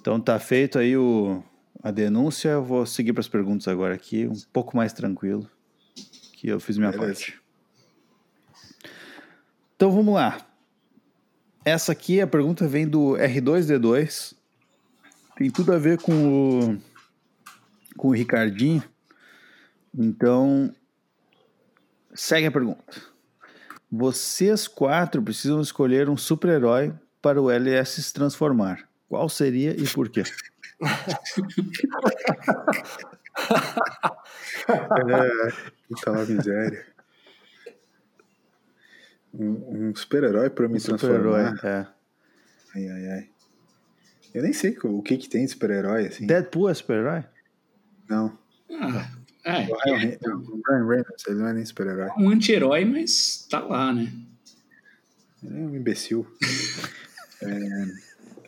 Então tá feito aí o, a denúncia. Eu vou seguir para as perguntas agora aqui, um pouco mais tranquilo, que eu fiz minha Beleza. parte. Então vamos lá. Essa aqui, a pergunta vem do R2D2. Tem tudo a ver com o, com o Ricardinho. Então, segue a pergunta. Vocês quatro precisam escolher um super-herói para o LS se transformar. Qual seria e por quê? É, puta lá, miséria. Um, um super-herói pra me Super-herói, transformar. é. Ai, ai, ai. Eu nem sei o que que tem de super-herói, assim. Deadpool é super-herói? Não. Ah, é, O Ryan, o Ryan Reynolds, ele não é nem super-herói. é um anti-herói, mas tá lá, né? Ele é um imbecil. É,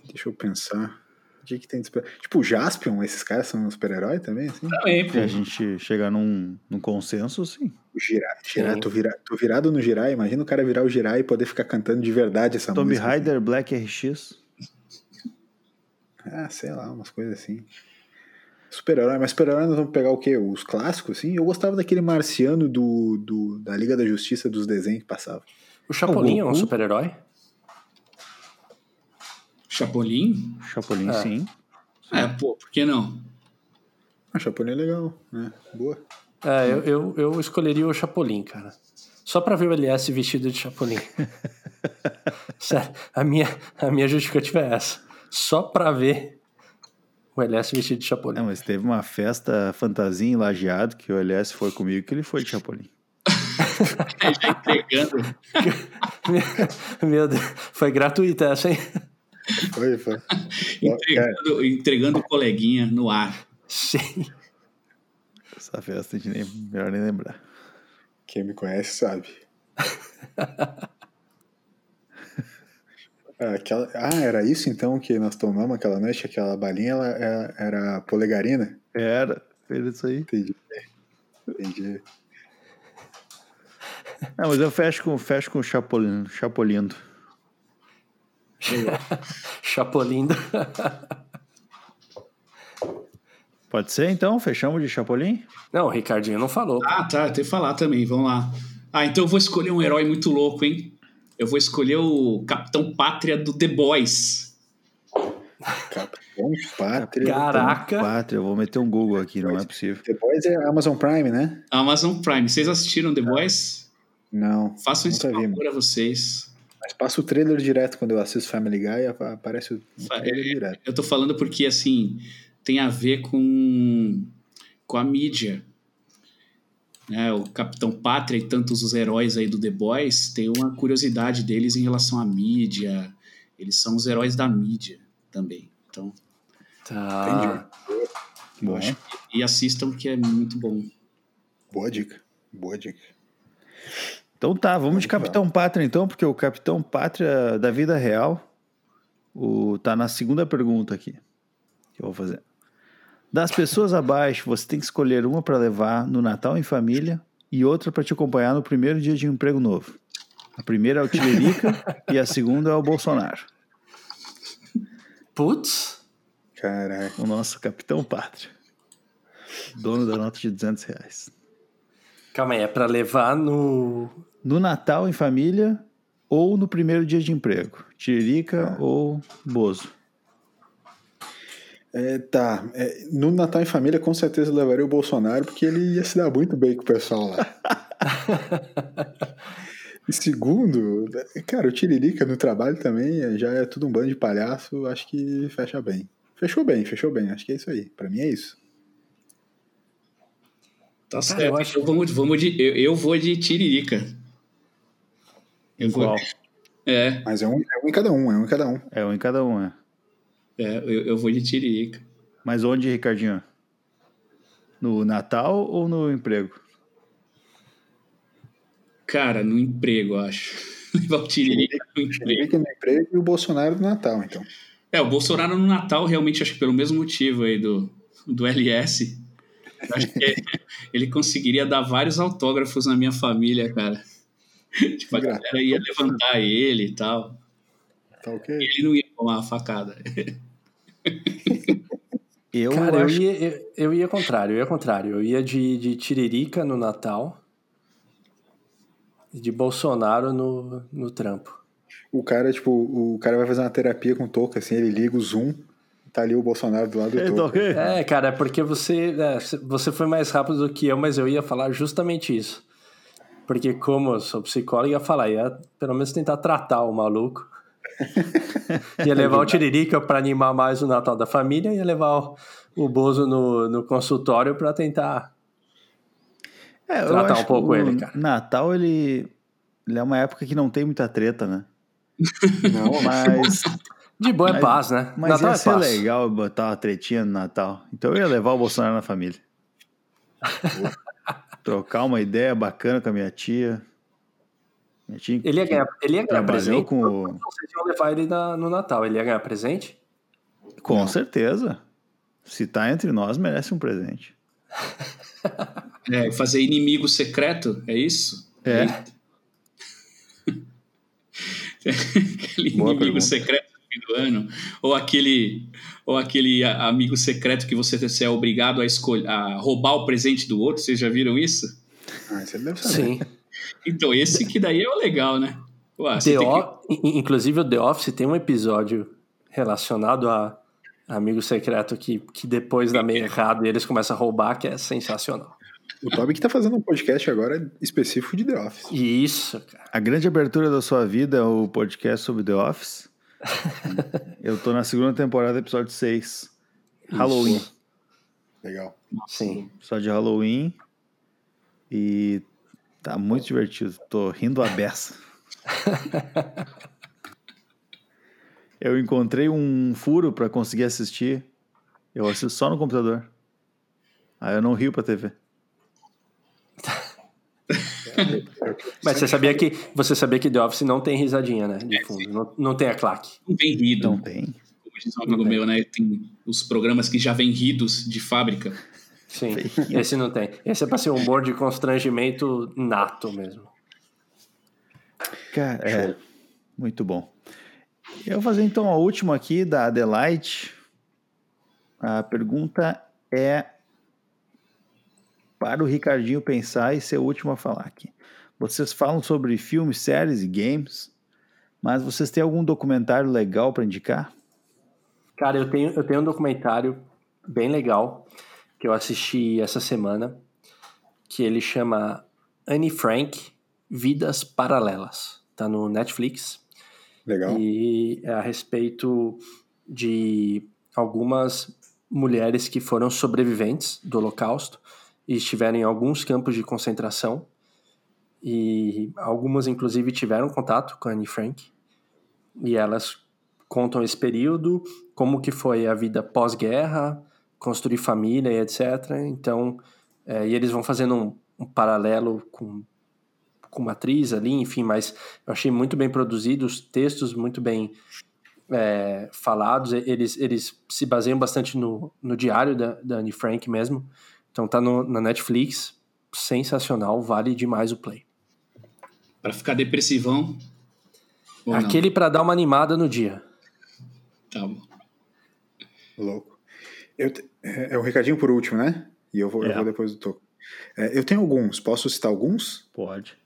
deixa eu pensar. O que tem de super Tipo, o Jaspion, esses caras são um super-herói também, assim? Também, Se pô. a gente chegar num, num consenso, sim. O Jirai. Jirai Sim. tô, vira, tô virado no Jirai. Imagina o cara virar o Jirai e poder ficar cantando de verdade essa Tomb música. assim. Raider, Black RX. Ah, sei lá, umas coisas assim. Super-herói, mas super-herói nós vamos pegar o quê? Os clássicos, assim? Eu gostava daquele marciano do, do, da Liga da Justiça dos desenhos que passava. O Chapolin é um super-herói? Chapolin? Chapolin, É. sim. É, pô, por que não? Ah, Chapolin é legal, né? Boa. É, eu, eu, eu escolheria o Chapolin, cara. Só pra ver o LS vestido de Chapolin. Sério, a minha, a minha justificativa é essa. Só pra ver o LS vestido de Chapolin. Não, mas teve uma festa fantasia em Lajeado que o LS foi comigo que ele foi de Chapolin. Já entregando. Meu Deus, foi gratuita essa, hein? Foi, foi. entregando, entregando coleguinha no ar. Essa festa gente nem, melhor nem lembrar. Quem me conhece sabe. Ah, Aquela... Ah, era isso então que nós tomamos aquela noite? Aquela balinha ela era, era polegarina? Era, fez isso aí. Entendi. Entendi. Não, mas eu fecho com, fecho com o Chapolin, Chapolindo. Chapolin. Pode ser então? Fechamos de Chapolin? Não, o Ricardinho não falou. Ah, tá, tem que falar também, vamos lá. Ah, então eu vou escolher um herói muito louco, hein? Eu vou escolher o Capitão Pátria do The Boys. Capitão Pátria. Caraca. Pátria, eu vou meter um Google aqui, não é possível. Depois é Amazon Prime, né? Amazon Prime. Vocês assistiram The Boys? Não. Nunca vi, favor a vocês. Mas passa o trailer direto quando eu assisto Family Guy, aparece o trailer direto. Eu tô falando porque, assim, tem a ver com, com a mídia. Né? O Capitão Pátria e tantos os heróis aí do The Boys tem uma curiosidade deles em relação à mídia. Eles são os heróis da mídia também. Então, Tá. eu acho que, e assistam que é muito bom. Boa dica. Boa dica. Então tá, vamos de Capitão Pátria então, porque o Capitão Pátria da vida real o, tá na segunda pergunta aqui que eu vou fazer. Das pessoas abaixo, você tem que escolher uma para levar no Natal em família e outra para te acompanhar no primeiro dia de um emprego novo. A primeira é o Tiririca e a segunda é o Bolsonaro, Putz. Caraca. o nosso Capitão Pátria. Dono da nota de 200 reais. Calma aí, é pra levar no. No Natal em família ou no primeiro dia de emprego. Tiririca ou Bozo. É, tá. É, no Natal em Família, com certeza eu levaria o Bolsonaro, porque ele ia se dar muito bem com o pessoal lá. e segundo, cara, o Tiririca no trabalho também é- já é tudo um bando de palhaço, acho que fecha bem. Fechou bem, fechou bem, acho que é isso aí. Pra mim é isso. Tá Cara, certo. eu acho- vamos, vamos de, eu, eu vou de Tiririca. Eu vou- Qual? É, Mas é um, é um em cada um, é um em cada um. É um em cada um, é. é eu, eu vou de Tiririca. Mas onde, Ricardinho? No Natal ou no emprego? Cara, no emprego, eu acho. Levar o Tiririca no emprego. Tiririca no emprego e o Bolsonaro no Natal, então. É, o Bolsonaro no Natal, realmente, acho que pelo mesmo motivo aí do, do LS. Acho que ele conseguiria dar vários autógrafos na minha família, cara. Tipo, a galera ia levantar ele e tal. Tá ok? Ele não ia tomar a facada. Eu Cara, eu acho ia, eu, eu ia contrário, eu ia contrário. Eu ia de, de Tiririca no Natal e de Bolsonaro no, no trampo. O cara, tipo, o cara vai fazer uma terapia com o Toca, assim, ele liga o Zoom, tá ali o Bolsonaro do lado do É, tá Toca. ok? É, cara, é porque você, é, você foi mais rápido do que eu, mas eu ia falar justamente isso. Porque como eu sou psicólogo, ia falar, ia pelo menos tentar tratar o maluco. ia levar o Tiririca para animar mais o Natal da família, ia levar o, o Bozo no, no consultório para tentar... É, eu tratar acho um pouco que o ele, cara. Natal, ele, ele é uma época que não tem muita treta, né? Não, Mas, De boa é paz, né? mas Natal ia é ser paz. legal botar uma tretinha no Natal. Então eu ia levar o Bolsonaro na família. Trocar uma ideia bacana com a minha tia. Minha tia Ele ia ganhar, ele ia ganhar presente? com o... Vocês iam levar ele na- no Natal, ele ia ganhar presente? Com Não. certeza. Se tá entre nós, merece um presente. É, fazer inimigo secreto, é isso? É. aquele Boa inimigo pergunta. secreto do ano, ou aquele, ou aquele amigo secreto que você, você é obrigado a escolher, a roubar o presente do outro. Vocês já viram isso? Ah, isso ele deve saber. Sim. Então esse que daí é o legal, né? Ué, você The que- O- in- Inclusive o The Office tem um episódio relacionado a amigo secreto que, que depois dá meio errado e eles começam a roubar, que é sensacional. O Toby que tá fazendo um podcast agora específico de The Office. Isso, cara. A grande abertura da sua vida é o podcast sobre The Office. Eu tô na segunda temporada, episódio 6. Halloween. Legal. Sim. Só de Halloween. E tá muito divertido. Tô rindo a beça. Eu encontrei um furo pra conseguir assistir. Eu assisto só no computador. Aí eu não rio pra TV. Mas você sabia que você sabia que The Office não tem risadinha, né? De fundo. Não, não tem a claque. não vem rido. Não tem. Como diz um amigo meu, né? Tem os programas que já vêm ridos de fábrica. Sim. Esse não tem. Esse é pra ser um humor de constrangimento nato mesmo. Cara, é. Muito bom. Eu vou fazer então a última aqui da Adelaide. A pergunta é para o Ricardinho pensar e ser o último a falar aqui. Vocês falam sobre filmes, séries e games, mas vocês têm algum documentário legal para indicar? Cara, eu tenho, eu tenho um documentário bem legal que eu assisti essa semana, que ele chama Anne Frank, Vidas Paralelas. Tá no Netflix. Legal. E é a respeito de algumas mulheres que foram sobreviventes do Holocausto e estiveram em alguns campos de concentração. E algumas, inclusive, tiveram contato com Anne Frank. E elas contam esse período, como que foi a vida pós-guerra, construir família e etc. Então, é, e eles vão fazendo um, um paralelo com com uma atriz ali, enfim, mas eu achei muito bem produzido, os textos muito bem é, falados, eles, eles se baseiam bastante no, no diário da, da Anne Frank mesmo, então tá no, na Netflix, sensacional, vale demais o play. Para ficar depressivão. Aquele para dar uma animada no dia. Tá bom. Louco. Eu, é, é o recadinho por último, né? E eu vou, é. eu vou depois do toco. É, eu tenho alguns, posso citar alguns? Pode.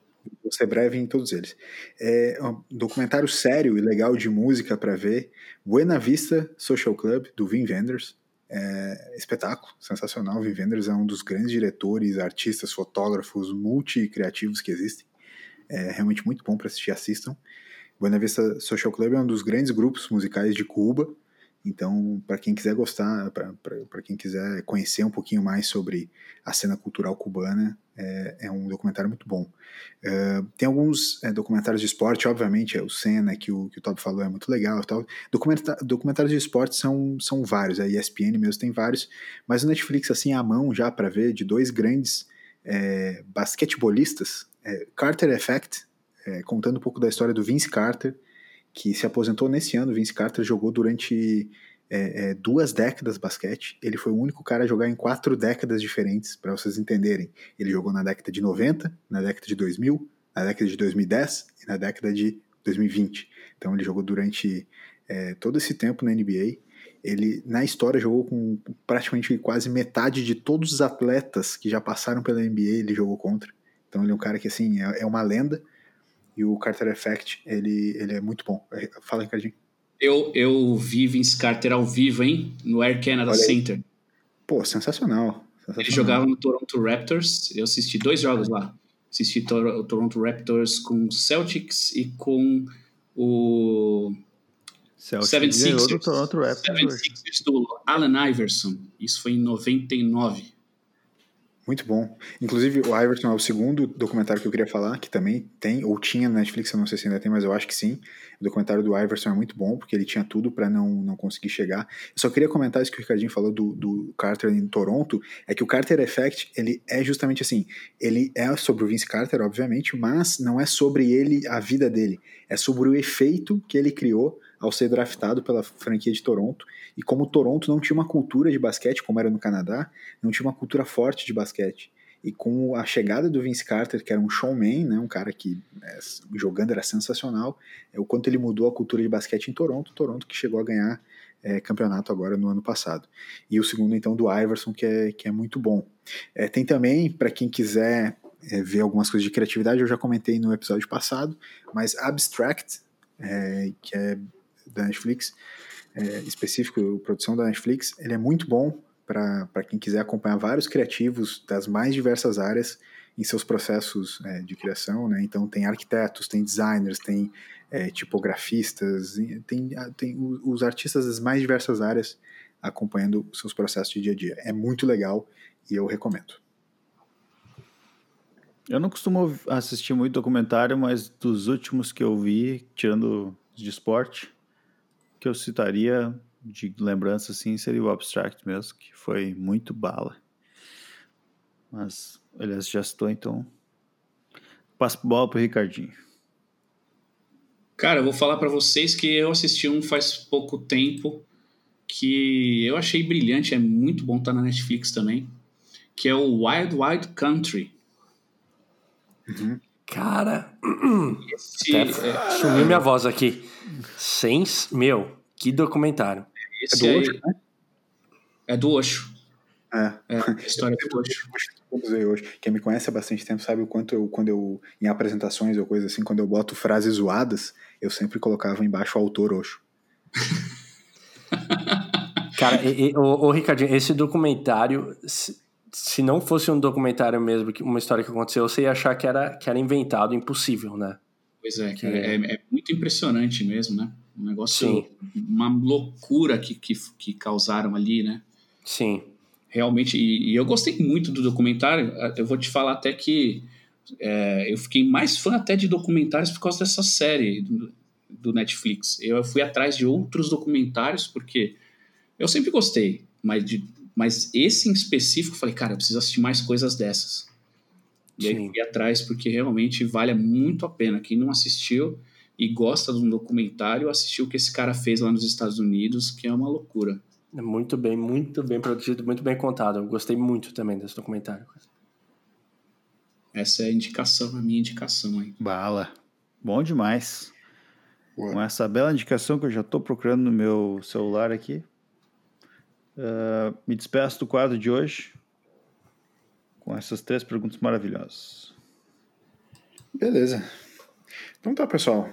Vou ser breve em todos eles. É um documentário sério e legal de música para ver. Buena Vista Social Club, do Vin Wenders. É, espetáculo, sensacional. Vin Wenders é um dos grandes diretores, artistas, fotógrafos multi-criativos que existem. É realmente muito bom para assistir, assistam. Buena Vista Social Club é um dos grandes grupos musicais de Cuba. Então, para quem quiser gostar, para quem quiser conhecer um pouquinho mais sobre a cena cultural cubana, é, é um documentário muito bom. Uh, tem alguns é, documentários de esporte, obviamente, é o Senna, que o, que o Todd falou, é muito legal. Tal. Documenta documentários de esporte são, são vários, a ESPN mesmo tem vários, mas o Netflix, assim, à mão já para ver, de dois grandes é, basquetebolistas, é, Carter Effect, contando um pouco da história do Vince Carter, que se aposentou nesse ano. Vince Carter jogou durante é, é, duas décadas basquete. Ele foi o único cara a jogar em quatro décadas diferentes, para vocês entenderem. Ele jogou na década de 90, na década de 2000, na década de 2010 e na década de 2020. Então ele jogou durante é, todo esse tempo na NBA. Ele, na história, jogou com praticamente quase metade de todos os atletas que já passaram pela NBA, ele jogou contra. Então ele é um cara que, assim, é, é uma lenda. E o Carter Effect, ele, ele é muito bom. Fala, Ricardinho. Eu, eu vi Vince Carter ao vivo, hein? No Air Canada Center. Pô, sensacional, sensacional. Ele jogava no Toronto Raptors. Eu assisti dois jogos lá. Assisti o Toronto Raptors com o Celtics e com o Celtics 76ers. Do Toronto Raptors. 76ers do Allen Iverson. Isso foi em 99. Muito bom. Inclusive, o Iverson é o segundo documentário que eu queria falar, que também tem, ou tinha na Netflix, eu não sei se ainda tem, mas eu acho que sim. O documentário do Iverson é muito bom, porque ele tinha tudo para não, não conseguir chegar. Eu só queria comentar isso que o Ricardinho falou do, do Carter em Toronto, é que o Carter Effect, ele é justamente assim, ele é sobre o Vince Carter, obviamente, mas não é sobre ele, a vida dele, é sobre o efeito que ele criou ao ser draftado pela franquia de Toronto. E como Toronto não tinha uma cultura de basquete, como era no Canadá, não tinha uma cultura forte de basquete. E com a chegada do Vince Carter, que era um showman, né, um cara que é, jogando era sensacional, é o quanto ele mudou a cultura de basquete em Toronto, Toronto que chegou a ganhar é, campeonato agora no ano passado. E o segundo, então, do Iverson, que é, que é muito bom. É, tem também, para quem quiser é, ver algumas coisas de criatividade, eu já comentei no episódio passado, mas Abstract, é, que é da Netflix, é, específico, produção da Netflix, ele é muito bom para quem quiser acompanhar vários criativos das mais diversas áreas em seus processos é, de criação, né? Então tem arquitetos, tem designers, tem é, tipografistas, tem, tem os artistas das mais diversas áreas acompanhando seus processos de dia a dia. É muito legal e eu recomendo. Eu não costumo assistir muito documentário, mas dos últimos que eu vi, tirando de esporte, que eu citaria de lembrança assim seria o Abstract mesmo, que foi muito bala. Mas, aliás, já estou então. Passo bola pro Ricardinho. Cara, eu vou falar para vocês que eu assisti um faz pouco tempo que eu achei brilhante, é muito bom, tá na Netflix também, que é o Wild Wild Country. Uhum. Cara, Esse, é... sumiu minha voz aqui. Sem, meu, que documentário. Esse é do Osho, né? É do Osho. É. é a história do Osho. Hoje. Quem me conhece há bastante tempo sabe o quanto eu, quando eu, em apresentações ou coisa assim, quando eu boto frases zoadas, eu sempre colocava embaixo o autor Osho. Cara, e, e, o, o Ricardinho, esse documentário, se, não fosse um documentário mesmo, uma história que aconteceu, você ia achar que era, que era inventado, impossível, né? Pois é, cara, é, é muito impressionante mesmo, né? Um negócio, Sim. uma loucura que, que, que causaram ali, né? Sim. Realmente, e, e eu gostei muito do documentário. Eu vou te falar até que é, eu fiquei mais fã até de documentários por causa dessa série do, do Netflix. Eu fui atrás de outros documentários porque eu sempre gostei, mas, de, mas esse em específico, eu falei, cara, eu preciso assistir mais coisas dessas. E Sim. aí fui atrás porque realmente vale muito a pena. Quem não assistiu e gosta de um documentário, assistiu o que esse cara fez lá nos Estados Unidos, que é uma loucura. É muito bem, muito bem produzido, muito bem contado. Eu gostei muito também desse documentário. Essa é a indicação, a minha indicação aí. Bala. Bom demais. Boa. Com essa bela indicação que eu já estou procurando no meu celular aqui. Uh, me despeço do quadro de hoje com essas três perguntas maravilhosas. Beleza. Então tá, pessoal.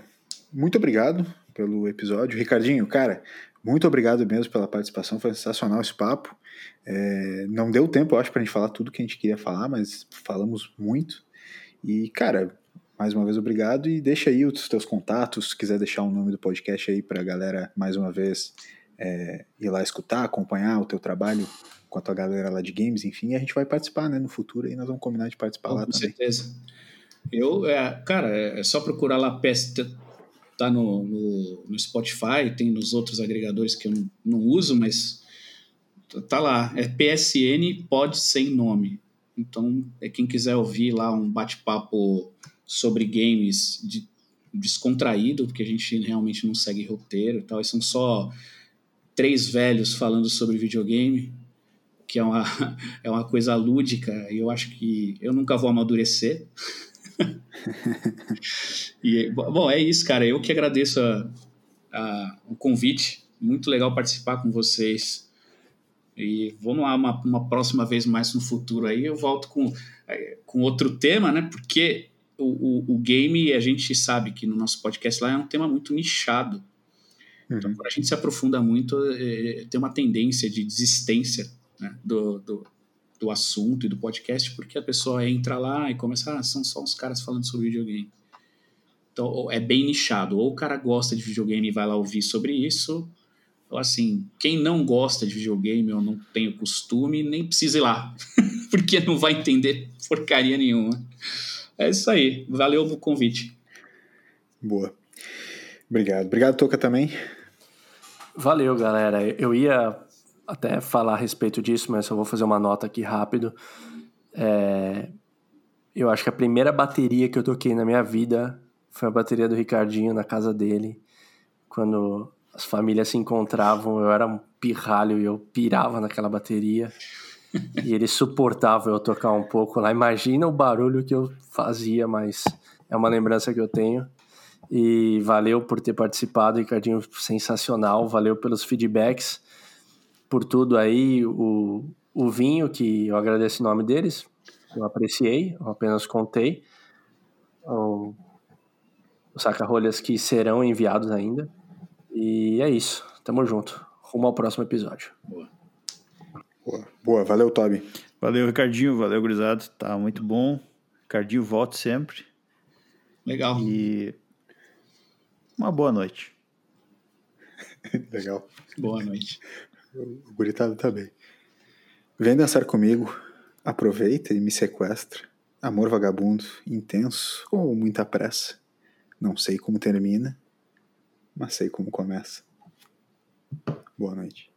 Muito obrigado pelo episódio. Ricardinho, cara, muito obrigado mesmo pela participação. Foi sensacional esse papo. É, não deu tempo, eu acho, pra gente falar tudo que a gente queria falar, mas falamos muito. E, cara, mais uma vez obrigado e deixa aí os teus contatos, se quiser deixar o nome do podcast aí pra galera, mais uma vez, é, ir lá escutar, acompanhar o teu trabalho com a tua galera lá de games, enfim, a gente vai participar, né, no futuro aí nós vamos combinar de participar lá com também. Com certeza. Eu, é, cara, é só procurar lá PS, tá no, no, no, Spotify, tem nos outros agregadores que eu não, não uso, mas tá lá, é PSN Pod Sem Nome. Então, é quem quiser ouvir lá um bate-papo sobre games de, descontraído, porque a gente realmente não segue roteiro e tal, e são só três velhos falando sobre videogame, que é uma, é uma coisa lúdica, e eu acho que eu nunca vou amadurecer. e, bom, é isso, cara. Eu que agradeço a, a, o convite. Muito legal participar com vocês. E vamos lá, uma, uma próxima vez mais no futuro aí. Eu volto com, é, com outro tema, né? Porque o, o, o, game, a gente sabe que no nosso podcast lá é um tema muito nichado. Uhum. Então, quando a gente se aprofunda muito, é, tem uma tendência de desistência né, do, do, do, assunto e do podcast, porque a pessoa entra lá e começa, ah, são só uns caras falando sobre videogame. Então, é bem nichado. Ou o cara gosta de videogame e vai lá ouvir sobre isso, ou assim, quem não gosta de videogame ou não tem o costume, nem precisa ir lá, porque não vai entender porcaria nenhuma. É isso aí. Valeu o convite. Boa. Obrigado. Obrigado, Toca, também. Valeu, galera. Eu ia até falar a respeito disso, mas só vou fazer uma nota aqui rápido. É... Eu acho que a primeira bateria que eu toquei na minha vida foi a bateria do Ricardinho na casa dele. Quando as famílias se encontravam, eu era um pirralho e eu pirava naquela bateria. e ele suportava eu tocar um pouco lá. Imagina o barulho que eu fazia, mas é uma lembrança que eu tenho. E valeu por ter participado, Ricardinho, sensacional. Valeu pelos feedbacks, por tudo aí. O, o vinho, que eu agradeço o nome deles, eu apreciei, eu apenas contei. O, os saca-rolhas que serão enviados ainda. E é isso. Tamo junto. Rumo ao próximo episódio. Boa. Boa, Boa. valeu, Toby. Valeu, Ricardinho. Valeu, gurizado. Tá muito bom. Ricardinho, volte sempre. Legal. E uma boa noite. Legal. Boa noite. O guritado tá bem. Vem dançar comigo, aproveita e me sequestra. Amor vagabundo, intenso ou muita pressa. Não sei como termina, mas sei como começa. Boa noite.